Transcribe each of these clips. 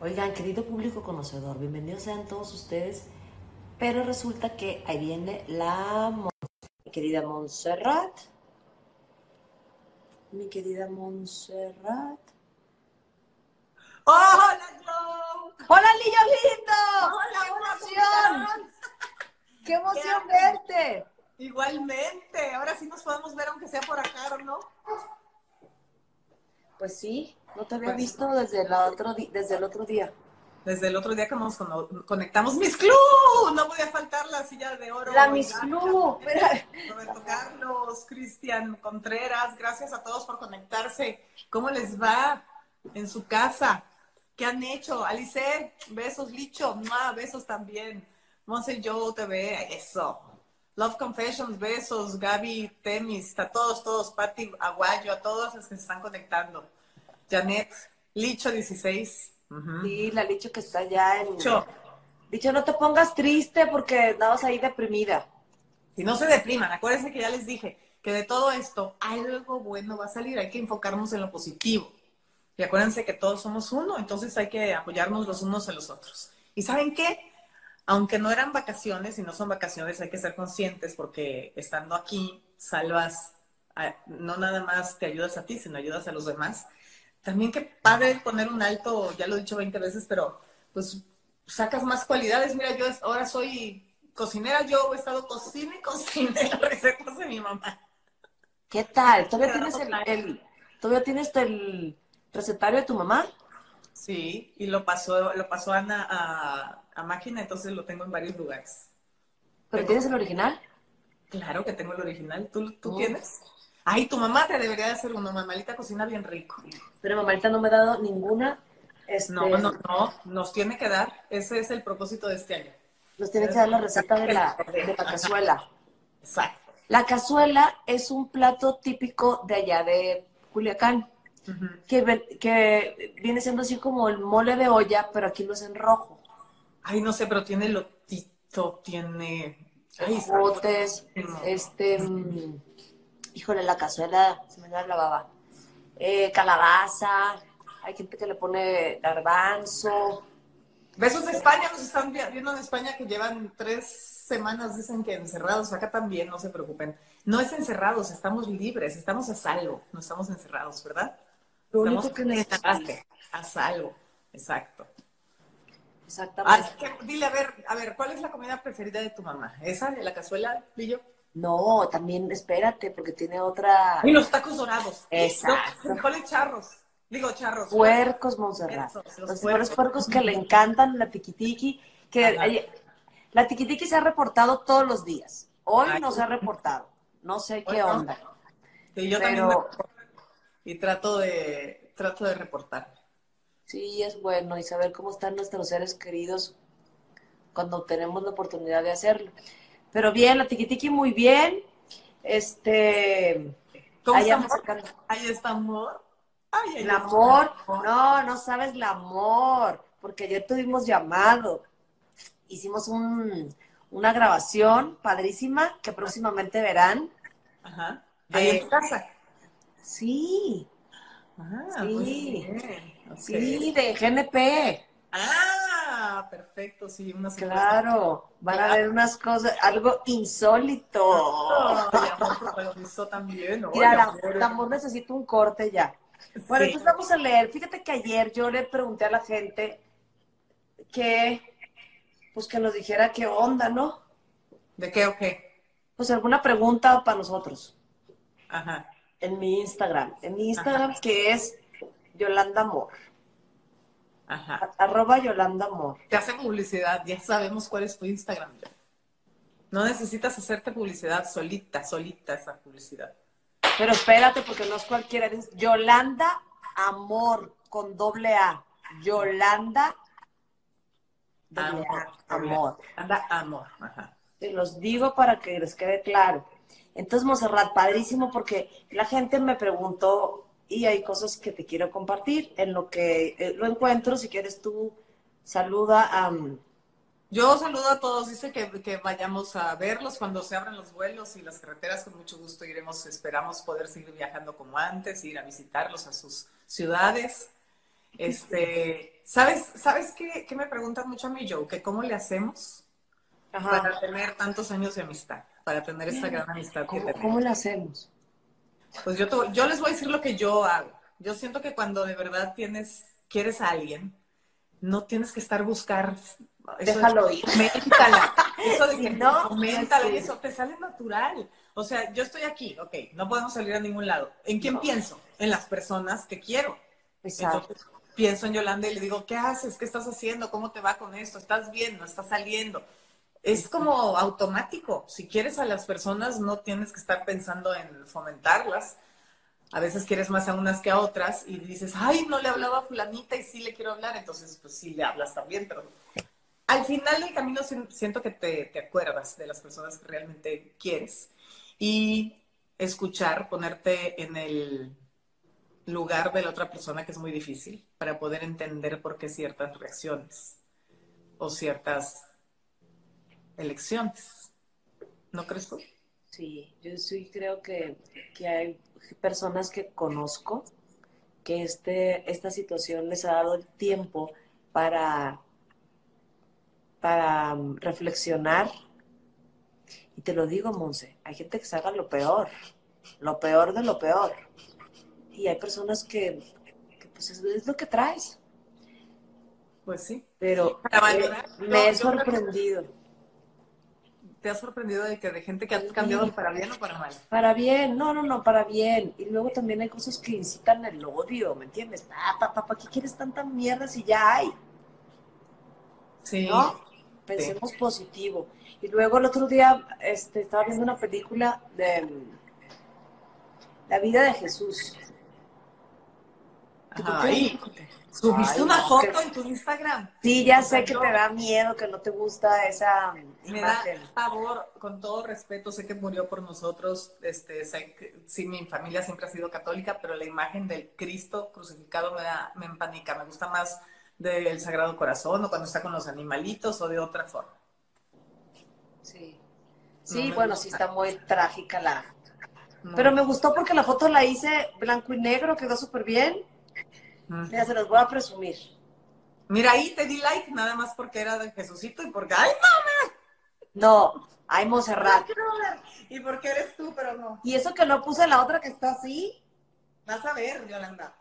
Oigan, querido público conocedor, bienvenidos sean todos ustedes. Pero resulta que ahí viene la mi querida Montserrat. Mi querida Montserrat. ¡Hola, Joe! ¡Hola, niño lindo! ¡Hola, ¡Qué emoción! ¡Qué emoción verte! Igualmente, ahora sí nos podemos ver aunque sea por acá, ¿o ¿no? Pues sí, no te había Pues- visto desde, la otro desde el otro día. Desde el otro día que nos conectamos, ¡Miss Club! No podía faltar la silla de oro. La Miss Club. Roberto Carlos, Cristian Contreras, gracias a todos por conectarse. ¿Cómo les va en su casa? ¿Qué han hecho? Alice, besos, Licho, ¡mua! besos también. Monse Joe TV, eso. Love Confessions, besos, Gaby Temis, a todos, todos, Patti Aguayo, a todos los que se están conectando. Janet, Licho 16. ujú. Sí, la Licho que está ya en... Licho, Licho, no te pongas triste porque andabas ahí deprimida. Si no se depriman, acuérdense que ya les dije que de todo esto algo bueno va a salir, hay que enfocarnos en lo positivo. Y acuérdense que todos somos uno, entonces hay que apoyarnos los unos a los otros. ¿Y saben qué? Aunque no eran vacaciones y no son vacaciones, hay que ser conscientes porque estando aquí salvas, a- no nada más te ayudas a ti, sino ayudas a los demás. También qué padre poner un alto, ya lo he dicho 20 veces, pero pues sacas más cualidades. Mira, yo ahora soy cocinera, yo he estado cocina y cocina las recetas de mi mamá. ¿Qué tal? ¿Todavía tienes el- ¿todavía tienes el recetario de tu mamá? Sí, y lo pasó, lo pasó Ana a, a máquina, entonces lo tengo en varios lugares. ¿Pero Tengo- tienes el original? Claro que tengo el original. ¿Tú, tú Mm. tienes? Ay, tu mamá te debería de hacer uno. Mamalita cocina bien rico. Pero mamalita no me ha dado ninguna. Este, No, no, no. Nos tiene que dar. Ese es el propósito de este año. Nos tiene que dar la receta de la, de la cazuela. Exacto. La cazuela es un plato típico de allá de Culiacán, que, que viene siendo así como el mole de olla, pero aquí lo es en rojo. Ay, no sé, pero tiene lotito, tiene. Ay, este, mm, híjole, la cazuela, se me da la baba. Eh, calabaza, hay gente que le pone garbanzo. Besos de España, nos están vi- viendo en España que llevan tres semanas, dicen que encerrados, acá también, no se preocupen. No es encerrados, estamos libres, estamos a salvo, no estamos encerrados, ¿verdad? Lo estamos único que necesitas. a salvo, exacto. Exactamente. Que dile, a ver, a ver, ¿cuál es la comida preferida de tu mamá? ¿Esa de la cazuela, Lillo? No, también espérate, porque tiene otra. Y los tacos dorados. Exacto. Frijoles charros. Digo, charros. Puercos, Montserrat. Esos, los Los mejores puercos. puercos que le encantan, la tiquitiqui. Que Ajá. la tiquitiqui se ha reportado todos los días. Hoy Ay. no se ha reportado. No sé qué no. onda. Sí, yo Pero- también me y trato de, trato de reportar. Sí, es bueno y saber cómo están nuestros seres queridos cuando tenemos la oportunidad de hacerlo. Pero bien, la tiquitiqui muy bien. Este, ¿Cómo ahí está amor? Ahí está amor. Ay, ahí El está amor, no, no sabes el amor, porque ayer tuvimos llamado, hicimos un, una grabación padrísima que próximamente verán. Ajá. Ahí en tu casa. Sí, Ah, Sí. bien. Sí, de GNP, Ah, perfecto, sí, una claro, van a ver unas cosas, algo insólito. Amor también. ¿no? Mira, amor. amor necesita un corte ya. Bueno, Sí. entonces vamos a leer. Fíjate que ayer yo le pregunté a la gente que, pues que nos dijera qué onda, ¿no? ¿De qué o qué? Pues alguna pregunta para nosotros Ajá. en mi Instagram. En mi Instagram que es Yolanda Amor. Ajá. Arroba Yolanda Amor. Te hace publicidad, ya sabemos cuál es tu Instagram. No necesitas hacerte publicidad solita, solita esa publicidad. Pero espérate, porque no es cualquiera. Es Yolanda Amor con doble A. Yolanda doble A, Amor. Anda, amor. Ajá. Te los digo para que les quede claro. Entonces, Monserrat, padrísimo porque la gente me preguntó y hay cosas que te quiero compartir. En lo que eh, lo encuentro, si quieres tú, saluda a... mm, Yo saludo a todos, dice que, que vayamos a verlos cuando se abran los vuelos y las carreteras, con mucho gusto iremos, esperamos poder seguir viajando como antes, ir a visitarlos a sus ciudades. Este, ¿Sabes, ¿sabes qué, qué me preguntan mucho a mí, Joe? Que cómo le hacemos para tener tantos años de amistad, para tener esta gran amistad ¿Cómo, que tenemos. ¿Cómo le hacemos? Pues yo, te- yo les voy a decir lo que yo hago. Yo siento que cuando de verdad tienes, quieres a alguien, no tienes que estar buscar. eso Déjalo ir. Coméntala. Eso de Si que no, coméntala eso te sale natural. O sea, yo estoy aquí, ok, no podemos salir a ningún lado. ¿En quién No. pienso? En las personas que quiero. Exacto. Entonces, pienso en Yolanda y le digo, ¿qué haces? ¿Qué estás haciendo? ¿Cómo te va con esto? ¿Estás bien? ¿No estás saliendo? Es como automático. Si quieres a las personas, no tienes que estar pensando en fomentarlas. A veces quieres más a unas que a otras y dices, ay, no le hablaba a fulanita y sí le quiero hablar, entonces pues sí le hablas también, pero al final del camino si- siento que te, te acuerdas de las personas que realmente quieres y escuchar, ponerte en el lugar de la otra persona que es muy difícil para poder entender por qué ciertas reacciones o ciertas elecciones. ¿No crees tú? Sí, yo sí creo que, que hay personas que conozco que este, esta situación les ha dado el tiempo para, para um, reflexionar. Y te lo digo, Monse, hay gente que se haga lo peor, lo peor de lo peor. Y hay personas que, que, pues es, es lo que traes. Pues sí. Pero Para valorar, eh, me he yo sorprendido. ¿Te has sorprendido de que de gente que ha cambiado para bien o para mal? Para bien, no, no, no, para bien. Y luego también hay cosas que incitan el odio, ¿me entiendes? Papá, papá, ¿qué quieres tanta mierda si ya hay? Sí. ¿No? Pensemos positivo. Y luego el otro día este, estaba viendo una película de La vida de Jesús. Ajá, ahí. Subiste Ay, una no, foto que- en tu Instagram. Sí, ya O sea, sé que yo- te da miedo, que no te gusta esa Me da imagen. pavor, con todo respeto, sé que murió por nosotros, este, sé que, sí, mi familia siempre ha sido católica, pero la imagen del Cristo crucificado me da, me empanica, me gusta más del Sagrado Corazón o cuando está con los animalitos o de otra forma. Sí, sí bueno, gusta. sí está muy trágica la... No. Pero me gustó porque la foto la hice blanco y negro, quedó súper bien. Mm. Mira, se los voy a presumir. Mira, ahí te di like nada más porque era de Jesucito y porque, ¡ay, No, hay Monserrat. Y porque eres tú, pero no. Y eso que no puse la otra que está así. Vas a ver, Yolanda.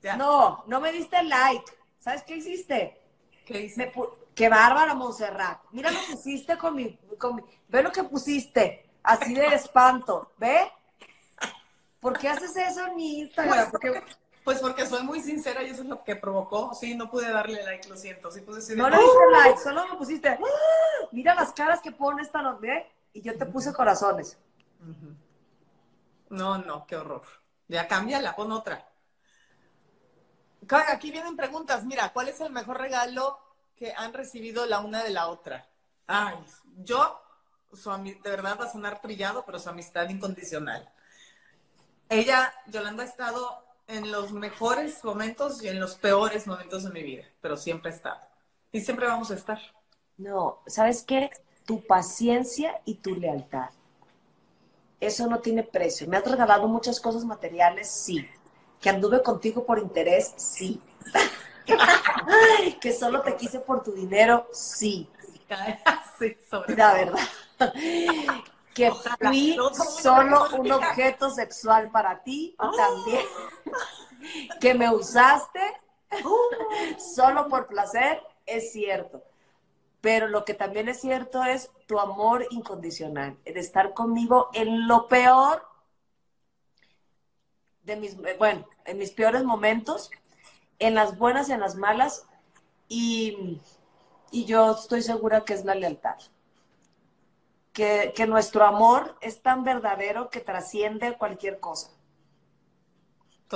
Ya. No, no me diste like. ¿Sabes qué hiciste? ¿Qué hice? Qué bárbara, Monserrat. Mira lo que pusiste con mi, con mi- Ve lo que pusiste. Así de espanto. ¿Ve? ¿Por qué haces eso en mi Instagram? Porque Pues porque soy muy sincera y eso es lo que provocó. Sí, no pude darle like, lo siento. Sí de- no le diste like, solo me pusiste. ¡Ah! Mira las caras que pone esta noche. Y yo te puse corazones. No, no, qué horror. Ya cámbiala, pon otra. Aquí vienen preguntas. Mira, ¿cuál es el mejor regalo que han recibido la una de la otra? Ay, yo, su de verdad va a sonar trillado, pero su amistad incondicional. Ella, Yolanda, ha estado en los mejores momentos y en los peores momentos de mi vida, pero siempre ha estado. Y siempre vamos a estar. No, ¿sabes qué? Tu paciencia y tu lealtad. Eso no tiene precio. Me has regalado muchas cosas materiales, sí. Que anduve contigo por interés, sí. que solo te quise por tu dinero, sí. Sí, sobre La verdad. Que Ojalá. fui No, no, no, solo un objeto sexual para ti Ah. también. Que me usaste solo por placer, es cierto. Pero lo que también es cierto es tu amor incondicional, el estar conmigo en lo peor de mis, bueno, en mis peores momentos, en las buenas y en las malas, y, y yo estoy segura que es la lealtad. Que, que nuestro amor es tan verdadero que trasciende cualquier cosa.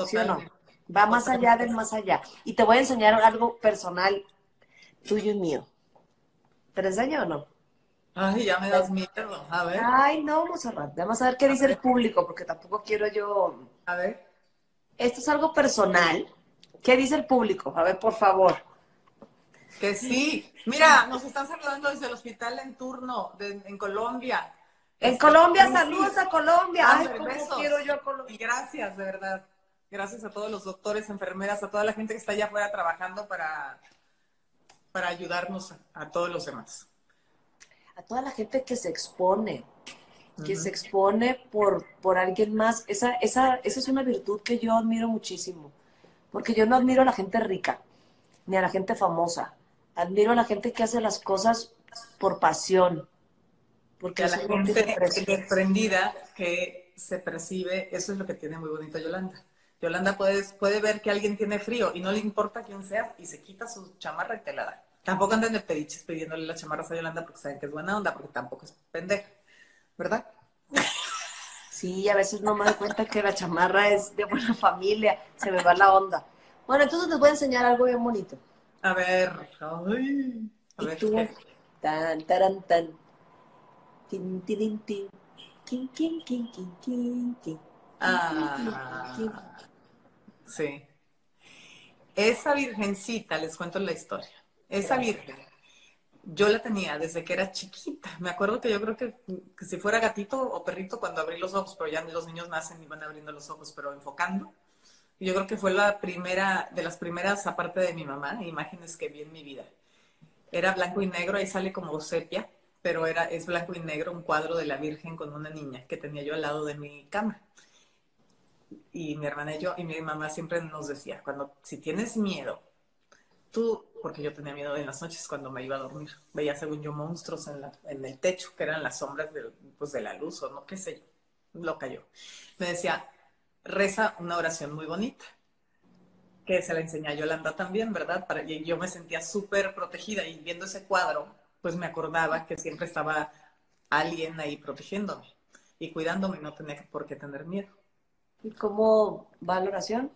¿Sí o no? Totalmente. Va más allá del más allá. Y te voy a enseñar algo personal tuyo y mío. ¿Te lo enseño o no? Ay, ya me das miedo. A ver, Ay, no, Monserrat. Vamos a ver qué dice el público, porque tampoco quiero yo. a ver. Esto es algo personal. ¿Qué dice el público? A ver, por favor. Que sí. Mira, nos están saludando desde el hospital en turno de- en Colombia. En Este, Colombia, saludos a Colombia. Ay, Ándale, cómo besos. quiero yo a Colombia. Y gracias, de verdad. Gracias a todos los doctores, enfermeras, a toda la gente que está allá afuera trabajando para, para ayudarnos a, todos los demás. A toda la gente que se expone, que se expone por, por alguien más. Esa, esa, esa es una virtud que yo admiro muchísimo. Porque yo no admiro a la gente rica, ni a la gente famosa. Admiro a la gente que hace las cosas por pasión. Porque a la gente desprendida que se percibe, eso es lo que tiene muy bonito Yolanda. Yolanda puede, puede ver que alguien tiene frío y no le importa quién sea y se quita su chamarra y te la da. Tampoco andan de pediches pidiéndole las chamarras a Yolanda porque saben que es buena onda, porque tampoco es pendeja, ¿verdad? Sí, a veces no me doy cuenta que la chamarra es de buena familia, se me va la onda. Bueno, entonces les voy a enseñar algo bien bonito. A ver, ay, a ver tú? Tan, taran, tan. Tin, tin, tin, tin. Kin, kin, kin, Ah, sí. Esa virgencita, les cuento la historia. Esa virgen, yo la tenía desde que era chiquita. Me acuerdo que yo creo que, si fuera gatito o perrito cuando abrí los ojos, pero ya los niños nacen y van abriendo los ojos, pero enfocando. Yo creo que fue la primera, de las primeras, aparte de mi mamá, imágenes que vi en mi vida. Era blanco y negro, ahí sale como sepia, pero era, es blanco y negro, un cuadro de la Virgen con una niña que tenía yo al lado de mi cama. Y mi hermana y yo, y mi mamá siempre nos decía, cuando, si tienes miedo, tú, porque yo tenía miedo en las noches cuando me iba a dormir, veía según yo monstruos en, la, en el techo, que eran las sombras de, pues, de la luz o no qué sé yo, lo cayó. Me decía, reza una oración muy bonita, que se la enseñé a Yolanda también, ¿verdad? Para, y yo me sentía súper protegida y viendo ese cuadro, pues me acordaba que siempre estaba alguien ahí protegiéndome y cuidándome y no tenía por qué tener miedo. ¿Y cómo va la oración?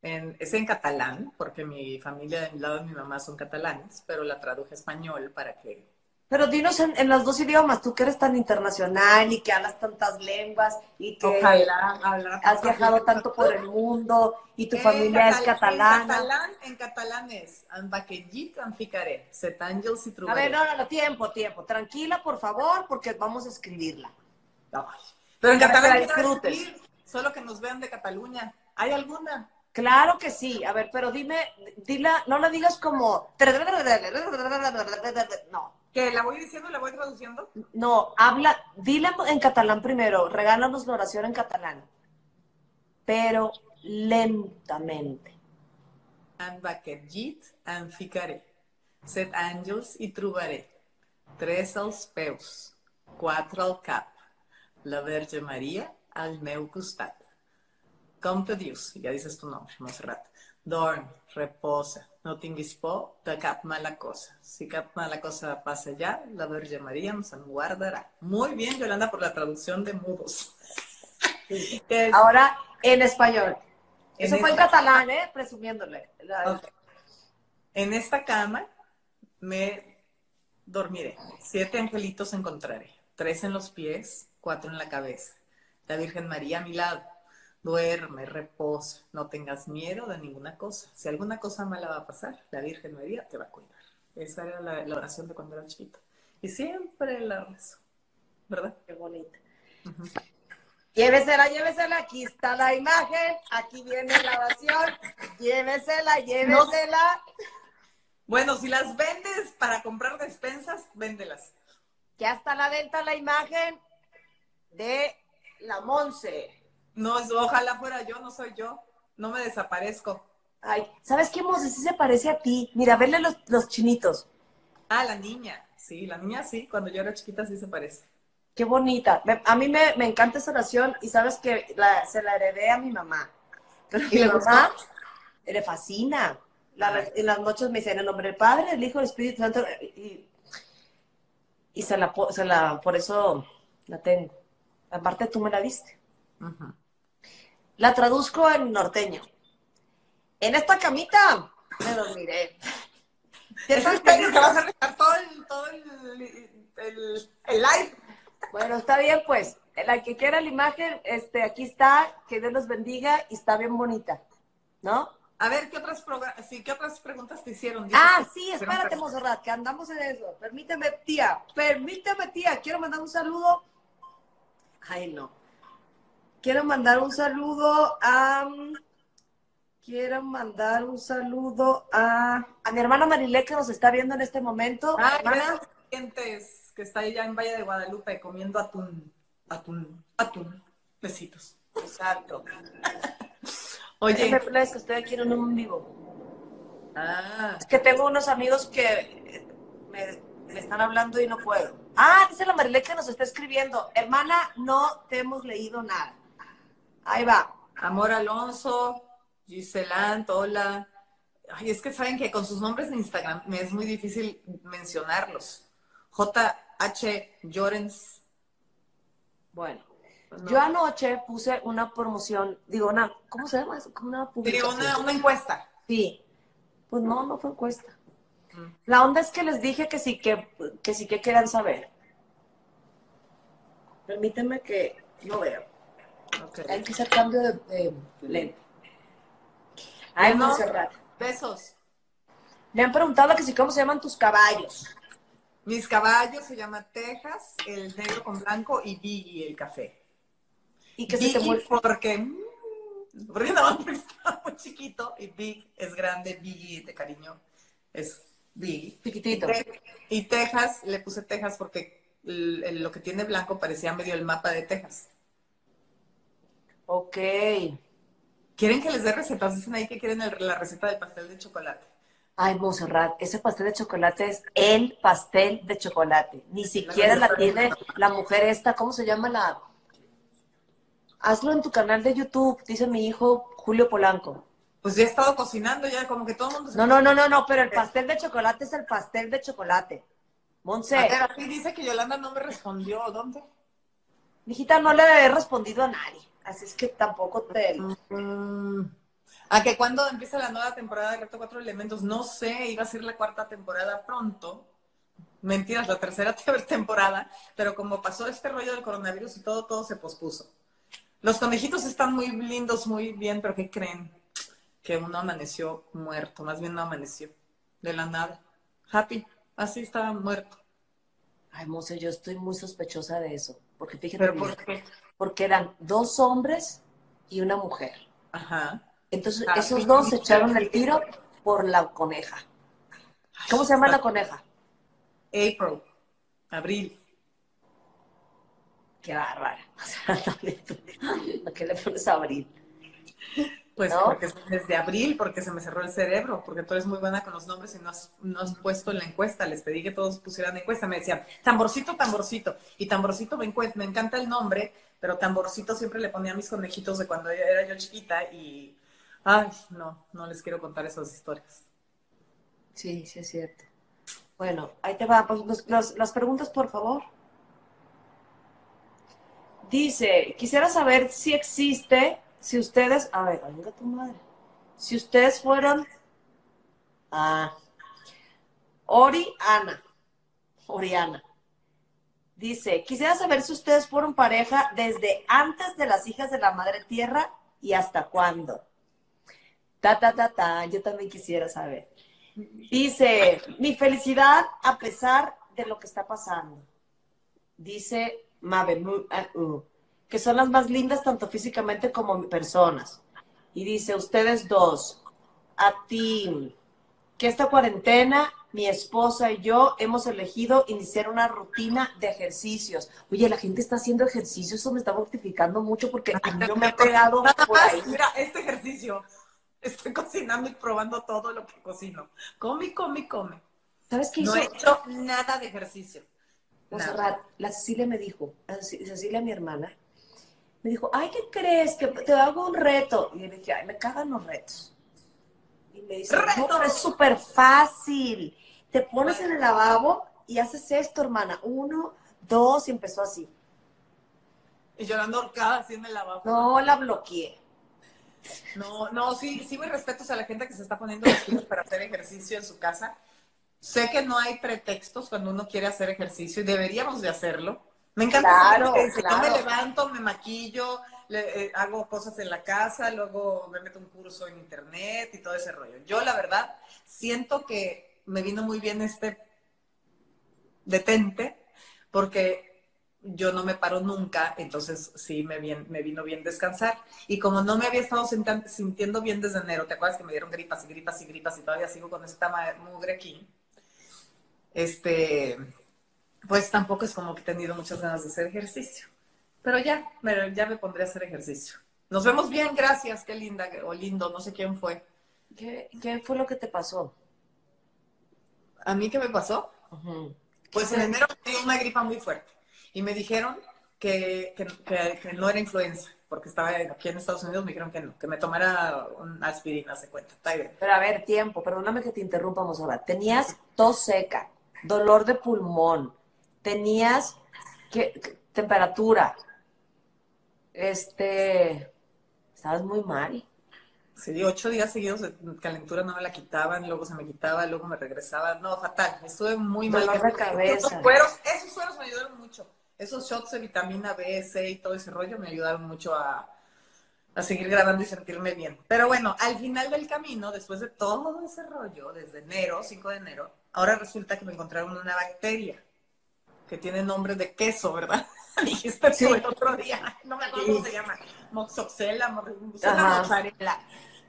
es en catalán, porque mi familia del lado de mi mamá son catalanes, pero la traduje a español para que... Pero dinos en, los dos idiomas, tú que eres tan internacional y que hablas tantas lenguas y que Ojalá, has viajado tanto por el mundo y tu familia es catalana. En catalán, en catalán es Anbaquellit, Anficaré, Setangels y A ver, no, no, no, tiempo, tiempo. Tranquila, por favor, porque vamos a escribirla. Pero en catalán disfrutes. Solo que nos vean de Cataluña. ¿Hay alguna? Claro que sí. A ver, pero dime, dila, no la digas como. No. ¿Que la voy diciendo y la voy traduciendo? No, habla, dila en catalán primero. Regálanos la oración en catalán. Pero lentamente. En vaquergit en ficaré. Set àngels i trobaré. Tres als peus. Quatre al cap. La Verge Maria al meu costat. Com te dius? Ja dices tu nombre, Montserrat. Dorm, reposa, no tinguis por de cap mala cosa. Si cap mala cosa pasa ya, la Virgen María nos guardará. Muy bien, Yolanda, por la traducción de mudos. Ahora en español. Eso fue en catalán, ¿eh? Presumiéndole. En esta cama me dormiré. Siete angelitos encontraré. Tres en los pies, cuatro en la cabeza la Virgen María a mi lado. Duerme, reposa, no tengas miedo de ninguna cosa. Si alguna cosa mala va a pasar, la Virgen María te va a cuidar. Esa era la, oración de cuando era chiquito. Y siempre la rezo, ¿verdad? Qué bonita. Llévesela, llévesela, aquí está la imagen, aquí viene la oración, llévesela, llévesela. Bueno, si las vendes para comprar despensas, véndelas. Ya está a la venta la imagen de la Monse. No, ojalá fuera yo, no soy yo. No me desaparezco. Ay, ¿sabes qué, Monse? Sí se parece a ti. Mira, verle los, chinitos. Ah, la niña. Sí, la niña sí. Cuando yo era chiquita sí se parece. Qué bonita. A mí me, encanta esa oración y sabes que se la heredé a mi mamá. ¿Y mi mamá le fascina. en las noches me dice, en el nombre del Padre, del Hijo, del Espíritu Santo. Y, y se, la, se la, por eso la tengo. Aparte tú me la diste. La traduzco en norteño. En esta camita me dormiré. ¿Es en que vas a dejar todo, el, todo el, live? Bueno, está bien, pues. La que quiera la imagen, este, aquí está. Que Dios los bendiga y está bien bonita. ¿No? A ver, ¿qué otras, sí, ¿qué otras preguntas te hicieron? ah, sí, espérate, Monserrat, que andamos en eso. Permíteme, tía. Permíteme, tía. Quiero mandar un saludo Ay, no. Quiero mandar un saludo a... Quiero mandar un saludo a, a mi hermana Marilé que nos está viendo en este momento. Ah, hermana, clientes que está allá en Valle de Guadalupe comiendo atún, atún, atún. Besitos. Exacto. Oye, Déjenme que estoy aquí en un vivo. ah, Es que tengo unos amigos que me, me están hablando y no puedo. Ah, dice la Marilé que nos está escribiendo. Hermana, no te hemos leído nada. Ahí va. Amor Alonso, Giselant, hola. Ay, es que saben que con sus nombres de Instagram me es muy difícil mencionarlos. JH Llorens. Bueno, No. yo anoche puse una promoción, digo, una, ¿cómo se llama eso? Una publicación. una, una encuesta. Sí. Pues no, no fue encuesta. Mm. La onda es que les dije que sí que, que sí que querían saber. Permíteme que no veo. Ok. Hay que hacer cambio de, de lente. Ay. Montserrat. Besos. Me han preguntado que si cómo se llaman tus caballos. Mis caballos se llama Texas, el negro con blanco y Biggie, el café. Y que se te Biggie porque, mm, porque no, porque está muy chiquito y Big es grande, Biggie de cariño es Biggie. Chiquitito. Te- Y Texas, le puse Texas porque lo que tiene blanco parecía medio el mapa de Texas. Ok. ¿Quieren que les dé recetas? Dicen ahí que quieren el- la receta del pastel de chocolate. Ay, Monserrat, ese pastel de chocolate es el pastel de chocolate. Ni siquiera la tiene la mujer esta, ¿cómo se llama la? Hazlo en tu canal de YouTube, dice mi hijo Julio Polanco. Pues ya he estado cocinando, ya como que todo el mundo se No, no, no, no, no, pero el pastel de chocolate es el pastel de chocolate. Monse, aquí dice que Yolanda no me respondió. ¿Dónde? mijita, no le he respondido a nadie, así es que tampoco te... Mm, ¿A que cuando empieza la nueva temporada de Reto Cuatro Elementos? No sé, iba a ser la cuarta temporada pronto. Mentiras, la tercera te- temporada. Pero como pasó este rollo del coronavirus y todo, todo se pospuso. Los conejitos están muy lindos, muy bien, pero ¿qué creen? Que uno amaneció muerto, más bien no amaneció, de la nada. Happy, así estaba muerto. Ay, Monse, yo estoy muy sospechosa de eso, porque fíjate ¿Pero bien, por qué? Porque eran dos hombres y una mujer. Ajá. Entonces, Ah, esos dos se echaron el tiro por la coneja. ¿Cómo se llama la coneja? April, abril. Qué bárbara. ¿a qué le pones a abrir? Pues ¿No? porque es desde abril, porque se me cerró el cerebro, porque tú eres muy buena con los nombres y no has, no has puesto en la encuesta. Les pedí que todos pusieran encuesta. Me decían, tamborcito, tamborcito. Y tamborcito me, me encanta el nombre, pero tamborcito siempre le ponía a mis conejitos de cuando era yo chiquita y, ay, no, no les quiero contar esas historias. Sí, sí es cierto. Bueno, ahí te va. Pues, las preguntas, por favor. Dice, quisiera saber si existe, si ustedes, a ver, venga tu madre, si ustedes fueron, ah, Ori Ana, Oriana, dice, quisiera saber si ustedes fueron pareja desde antes de las hijas de la madre tierra y hasta cuándo. Ta, ta, ta, ta, yo también quisiera saber. Dice, mi felicidad a pesar de lo que está pasando. Dice Mabemu, ah, uh, que son las más lindas tanto físicamente como personas. Y dice, ustedes dos, a ti, que esta cuarentena, mi esposa y yo hemos elegido iniciar una rutina de ejercicios. Oye, la gente está haciendo ejercicios, eso me está mortificando mucho porque a mí no me he pegado Nada por más, ahí. mira, este ejercicio. Estoy cocinando y probando todo lo que cocino. Come, come, come. ¿Sabes qué No hizo? he hecho nada de ejercicio. Nada. Monserrat, la Cecilia me dijo, la Cecilia, mi hermana, me dijo, ay, ¿qué crees? Que te hago un reto. Y yo le dije, ay, me cagan los retos. Y me dice, no, ¡Reto! pero es súper fácil. Te pones en el lavabo y haces esto, hermana. Uno, dos, y empezó así. Y llorando ahorcada así en el lavabo. No, la bloqueé. No, no, sí, sí, mis respetos a la gente que se está poniendo pilas para hacer ejercicio en su casa. Sé que no hay pretextos cuando uno quiere hacer ejercicio y deberíamos de hacerlo. Me encanta Claro, yo me claro. levanto, me maquillo, le- eh, hago cosas en la casa, luego me meto un curso en internet y todo ese rollo. Yo, la verdad, siento que me vino muy bien este detente porque yo no me paro nunca, entonces sí me, bien, me vino bien descansar. Y como no me había estado sintiendo bien desde enero, ¿te acuerdas que me dieron gripas y gripas y gripas y todavía sigo con esta mugre aquí? Este, pues tampoco es como que he tenido muchas ganas de hacer ejercicio. Pero ya, ya me pondré a hacer ejercicio. Nos vemos bien, gracias, qué linda o lindo, no sé quién fue. ¿Qué, qué fue lo que te pasó? ¿A mí qué me pasó? Pues en enero tuve una gripa muy fuerte y me dijeron que, que, no era influenza, porque estaba aquí en Estados Unidos, me dijeron que no, que me tomara un aspirina, se cuenta. Pero a ver, tiempo, perdóname que te interrumpamos ahora. Tenías tos seca, dolor de pulmón, tenías ¿qué, temperatura, este, estabas muy mal. Sí, ocho días seguidos de calentura no me la quitaban, luego se me quitaba, luego me regresaba. No, fatal. Estuve muy mal. Dolor de cabeza. esos sueros me ayudaron mucho. Esos shots de vitamina B, C y todo ese rollo me ayudaron mucho a, a seguir grabando y sentirme bien. Pero bueno, al final del camino, después de todo ese rollo, desde enero, 5 de enero, ahora resulta que me encontraron una bacteria que tiene nombre de queso, ¿verdad? Dijiste sí. el otro día, no me acuerdo cómo se llama, moxoxela, mozzarella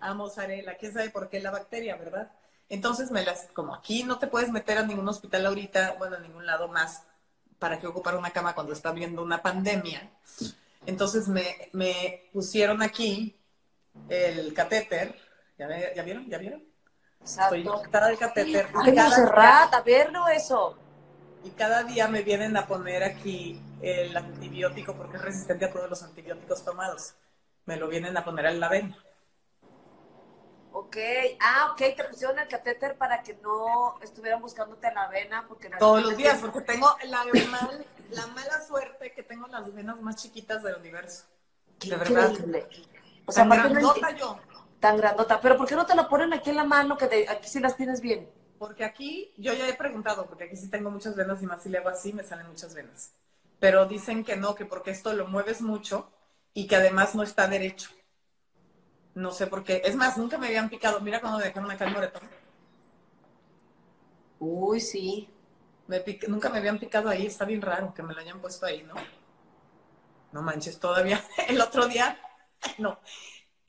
a mozzarella, quién sabe por qué la bacteria, ¿verdad? Entonces me las, como aquí no te puedes meter a ningún hospital ahorita, bueno, a ningún lado más, para que ocupar una cama cuando está viendo una pandemia. Entonces me, me pusieron aquí el catéter, ¿ya, vieron? ¿Ya vieron? Exacto. Estoy al catéter. Ay, a verlo eso. Y cada día me vienen a poner aquí el antibiótico porque es resistente a todos los antibióticos tomados. Me lo vienen a poner al la vena. Ok, ah, ok, te pusieron el catéter para que no estuvieran buscándote la vena. Porque Todos los días, porque tengo la, la mala suerte que tengo las venas más chiquitas del universo. de verdad. O sea, tan grandota yo. Tan grandota. Pero ¿por qué no te la ponen aquí en la mano que aquí sí las tienes bien? Porque aquí, yo ya he preguntado, porque aquí sí tengo muchas venas y más si le hago así me salen muchas venas. Pero dicen que no, que porque esto lo mueves mucho y que además no está derecho. No sé por qué. Es más, nunca me habían picado. Mira cuando me dejaron acá el moretón. Uy, sí. Me Nunca me habían picado ahí. Está bien raro que me lo hayan puesto ahí, ¿no? No manches, todavía. El otro día, no.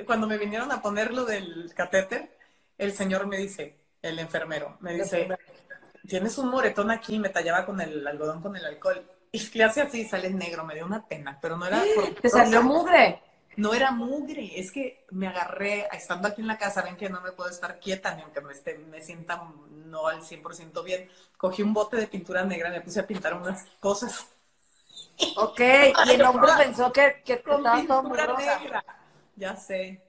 Cuando me vinieron a poner lo del catéter, el señor me dice, el enfermero, me dice, tienes un moretón aquí, me tallaba con el algodón con el alcohol. Y le hace así, sale negro, me dio una pena, pero no era... ¿Te salió mugre? no era mugre, es que me agarré, estando aquí en la casa, ven que no me puedo estar quieta, ni aunque me, esté, me sienta no al 100% bien. Cogí un bote de pintura negra, me puse a pintar unas cosas. Ok, y el hombre pensó que, que estaba todo muy negra. Ya sé.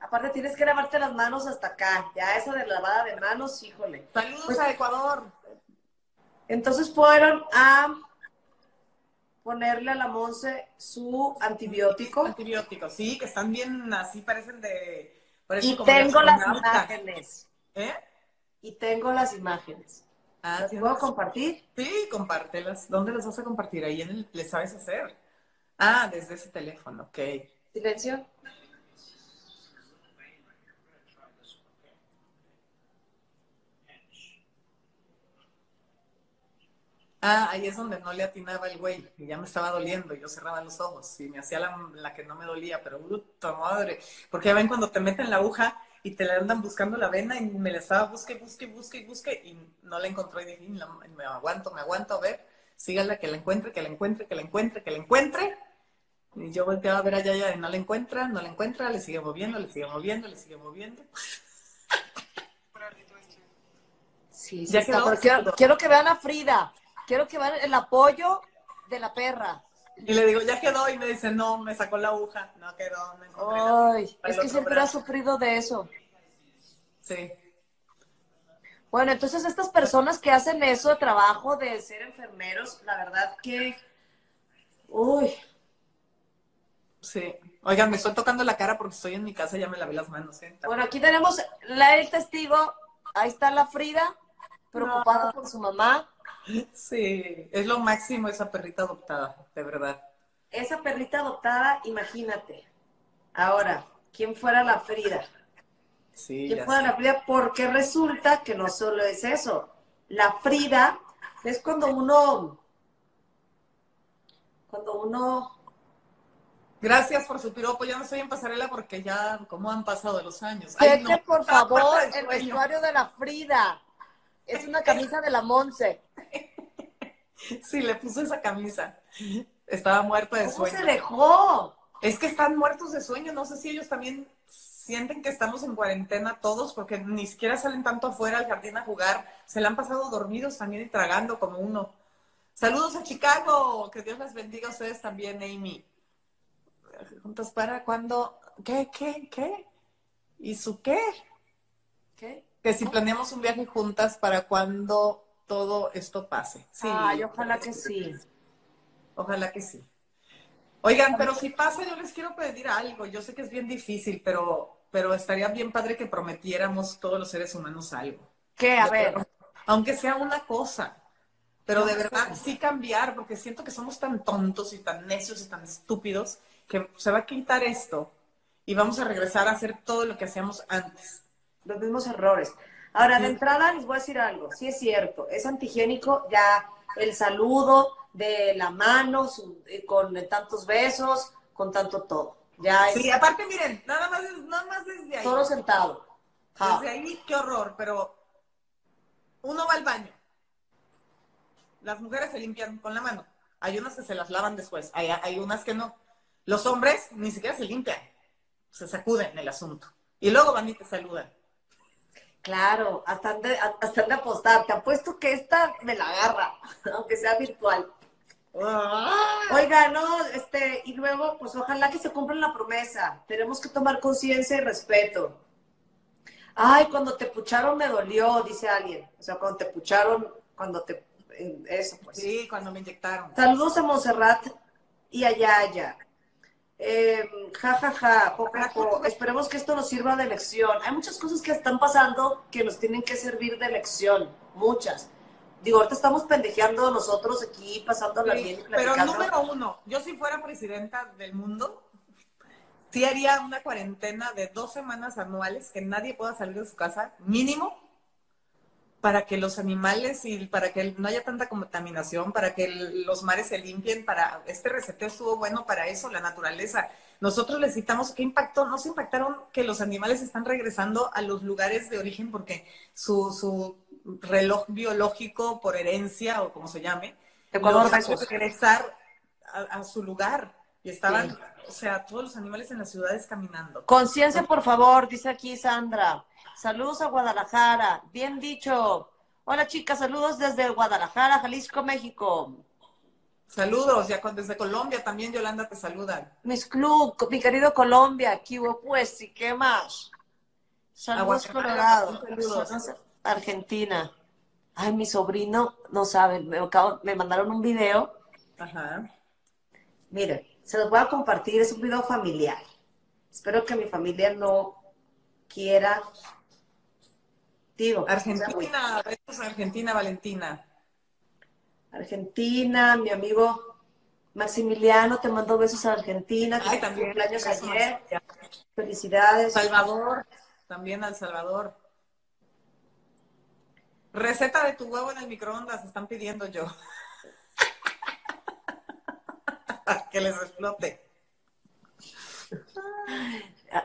Aparte tienes que lavarte las manos hasta acá. Ya eso de lavada de manos, híjole. Saludos pues a Ecuador. Entonces fueron a ponerle a la Monse su antibiótico. Antibiótico, sí, que están bien así, parecen de... y tengo las imágenes. ¿Eh? Y tengo las imágenes. Ah, ¿Las puedo compartir? Sí, compártelas. ¿Dónde las vas a compartir? Ahí en el, ¿le sabes hacer? Ah, desde ese teléfono, ok. Silencio. Ah, ahí es donde no le atinaba el güey, y ya me estaba doliendo, yo cerraba los ojos y me hacía la, que no me dolía, pero puta madre, porque ya ven cuando te meten la aguja y te la andan buscando la vena y me la estaba busque, busque, busque, busque y no la encontró y dije, me aguanto, me aguanto, a ver, sígala, que la encuentre, que la encuentre, que la encuentre, que la encuentre. Y yo volteaba a ver allá, ya, y no la encuentra, no la encuentra, le sigue moviendo, le sigue moviendo, le sigue moviendo. Sí, sí ya quiero, quiero que vean a Frida quiero que vean el apoyo de la perra. Y le digo, ya quedó, y me dice, no, me sacó la aguja, no quedó, me Ay, es que siempre ha sufrido de eso. Sí. Bueno, entonces estas personas que hacen eso, trabajo de ser enfermeros, la verdad que, uy. Sí. Oigan, me estoy tocando la cara porque estoy en mi casa, ya me lavé las manos. ¿eh? Bueno, aquí tenemos la, el testigo, ahí está la Frida, preocupada por su mamá. Sí, es lo máximo esa perrita adoptada, de verdad. Esa perrita adoptada, imagínate. Ahora, ¿quién fuera la Frida? Sí, ¿Quién fuera la Frida? Porque resulta que no solo es eso. La Frida es cuando uno Cuando uno... Gracias por su piropo. Ya no estoy en pasarela porque ya, como han pasado los años. Ay, no. por favor, el vestuario de la Frida. Es una camisa de la Monse. Sí, le puso esa camisa. Estaba muerta de sueño. ¿Cómo se dejó? Es que están muertos de sueño. No sé si ellos también sienten que estamos en cuarentena todos porque ni siquiera salen tanto afuera al jardín a jugar. Se le han pasado dormidos también y tragando como uno. Saludos a Chicago. Que Dios les bendiga a ustedes también, Amy. Juntas para cuando. ¿Qué? ¿Qué? ¿Qué? ¿Y su qué? ¿Qué? Que si planeamos un viaje juntas para cuando todo esto pase. Sí. Ay, ojalá que sí. Ojalá que sí. Oigan, pero si pasa, yo les quiero pedir algo. Yo sé que es bien difícil, pero pero estaría bien padre que prometiéramos todos los seres humanos algo. ¿Qué? A ver. Aunque sea una cosa, pero de verdad sí cambiar, porque siento que somos tan tontos y tan necios y tan estúpidos que se va a quitar esto y vamos a regresar a hacer todo lo que hacíamos antes. Los mismos errores. Ahora, de entrada les voy a decir algo. Sí es cierto, es antihigiénico ya el saludo de la mano eh, con tantos besos, con tanto todo. Ya Sí, aparte, miren, nada más, nada más desde ahí. Todo sentado. Desde ahí, qué horror, pero uno va al baño. Las mujeres se limpian con la mano. Hay unas que se las lavan después, hay, hay unas que no. Los hombres ni siquiera se limpian, se sacuden el asunto. Y luego van y te saludan. Claro, hasta de, hasta de apostar. Te apuesto que esta me la agarra, aunque sea virtual. Oiga, no, este, y luego, pues ojalá que se cumpla la promesa. Tenemos que tomar conciencia y respeto. Ay, cuando te pucharon me dolió, dice alguien. O sea, cuando te pucharon, cuando te. Eso, pues. Sí, cuando me inyectaron. Saludos a Monserrat y a Yaya. Eh, ja, ja, ja, Esperemos que esto nos sirva de lección. Hay muchas cosas que están pasando que nos tienen que servir de lección. Muchas digo, ahorita estamos pendejeando nosotros aquí, pasando la bien. Pero número uno, yo si fuera presidenta del mundo, sí haría una cuarentena de dos semanas anuales que nadie pueda salir de su casa, mínimo, para que los animales y para que no haya tanta contaminación, para que los mares se limpien, para este reseteo estuvo bueno para eso, la naturaleza. Nosotros necesitamos, ¿qué impactó? No se impactaron que los animales están regresando a los lugares de origen porque su, su reloj biológico por herencia o como se llame, Ecuador va a regresar a, su lugar. Y estaban, o sea, todos los animales en las ciudades caminando. Conciencia, por favor, dice aquí Sandra. Saludos a Guadalajara. Bien dicho. Hola chicas, saludos desde Guadalajara, Jalisco, México. Saludos, ya desde Colombia también, Yolanda, te saludan. Mis club, mi querido Colombia, aquí pues, ¿y qué más? Saludos Colorado. Saludos. Argentina. Ay, mi sobrino, no sabe, me, me mandaron un video. Ajá. Miren, se los voy a compartir, es un video familiar. Espero que mi familia no quiera. Digo, Argentina, besos Argentina, Valentina. Argentina, mi amigo Maximiliano te mandó besos a Argentina. Ay, también. Cumpleaños ayer. Felicidades. Salvador, también al Salvador. Receta de tu huevo en el microondas, están pidiendo yo. que les explote.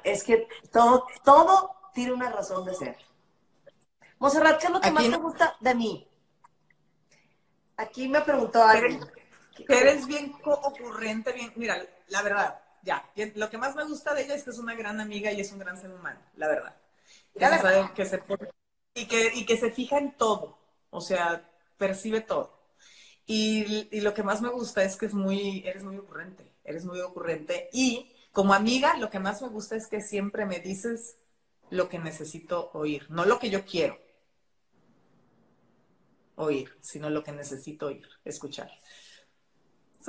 Es que todo, todo tiene una razón de ser. Monserrat, ¿qué es lo que más te gusta de mí? Aquí me preguntó alguien. eres bien ocurrente, bien. Mira, la verdad, ya. Lo que más me gusta de ella es que es una gran amiga y es un gran ser humano, la verdad. Ya que se y que, y que se fija en todo, o sea, percibe todo. Y, y, lo que más me gusta es que es muy, eres muy ocurrente, eres muy ocurrente. Y como amiga, lo que más me gusta es que siempre me dices lo que necesito oír, no lo que yo quiero oír, sino lo que necesito oír, escuchar.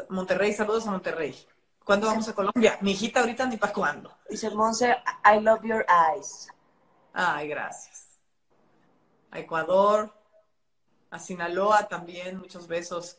Monterrey, saludos a Monterrey. ¿Cuándo vamos a Colombia? Mi hijita ahorita ni para cuándo. Dice Monse, I love your eyes. Ay, gracias a Ecuador, a Sinaloa también, muchos besos.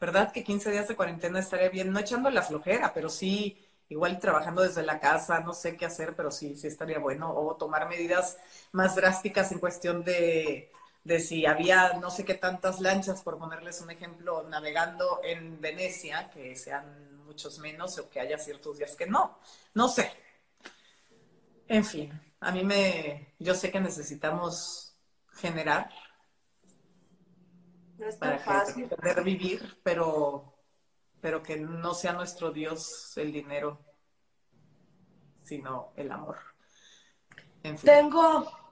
¿Verdad que 15 días de cuarentena estaría bien? No echando la flojera, pero sí, igual trabajando desde la casa, no sé qué hacer, pero sí, sí estaría bueno. O tomar medidas más drásticas en cuestión de, de si había no sé qué tantas lanchas, por ponerles un ejemplo, navegando en Venecia, que sean muchos menos o que haya ciertos días que no. No sé. En fin, a mí me, yo sé que necesitamos generar para poder vivir, pero, pero que no sea nuestro Dios el dinero, sino el amor. Tengo,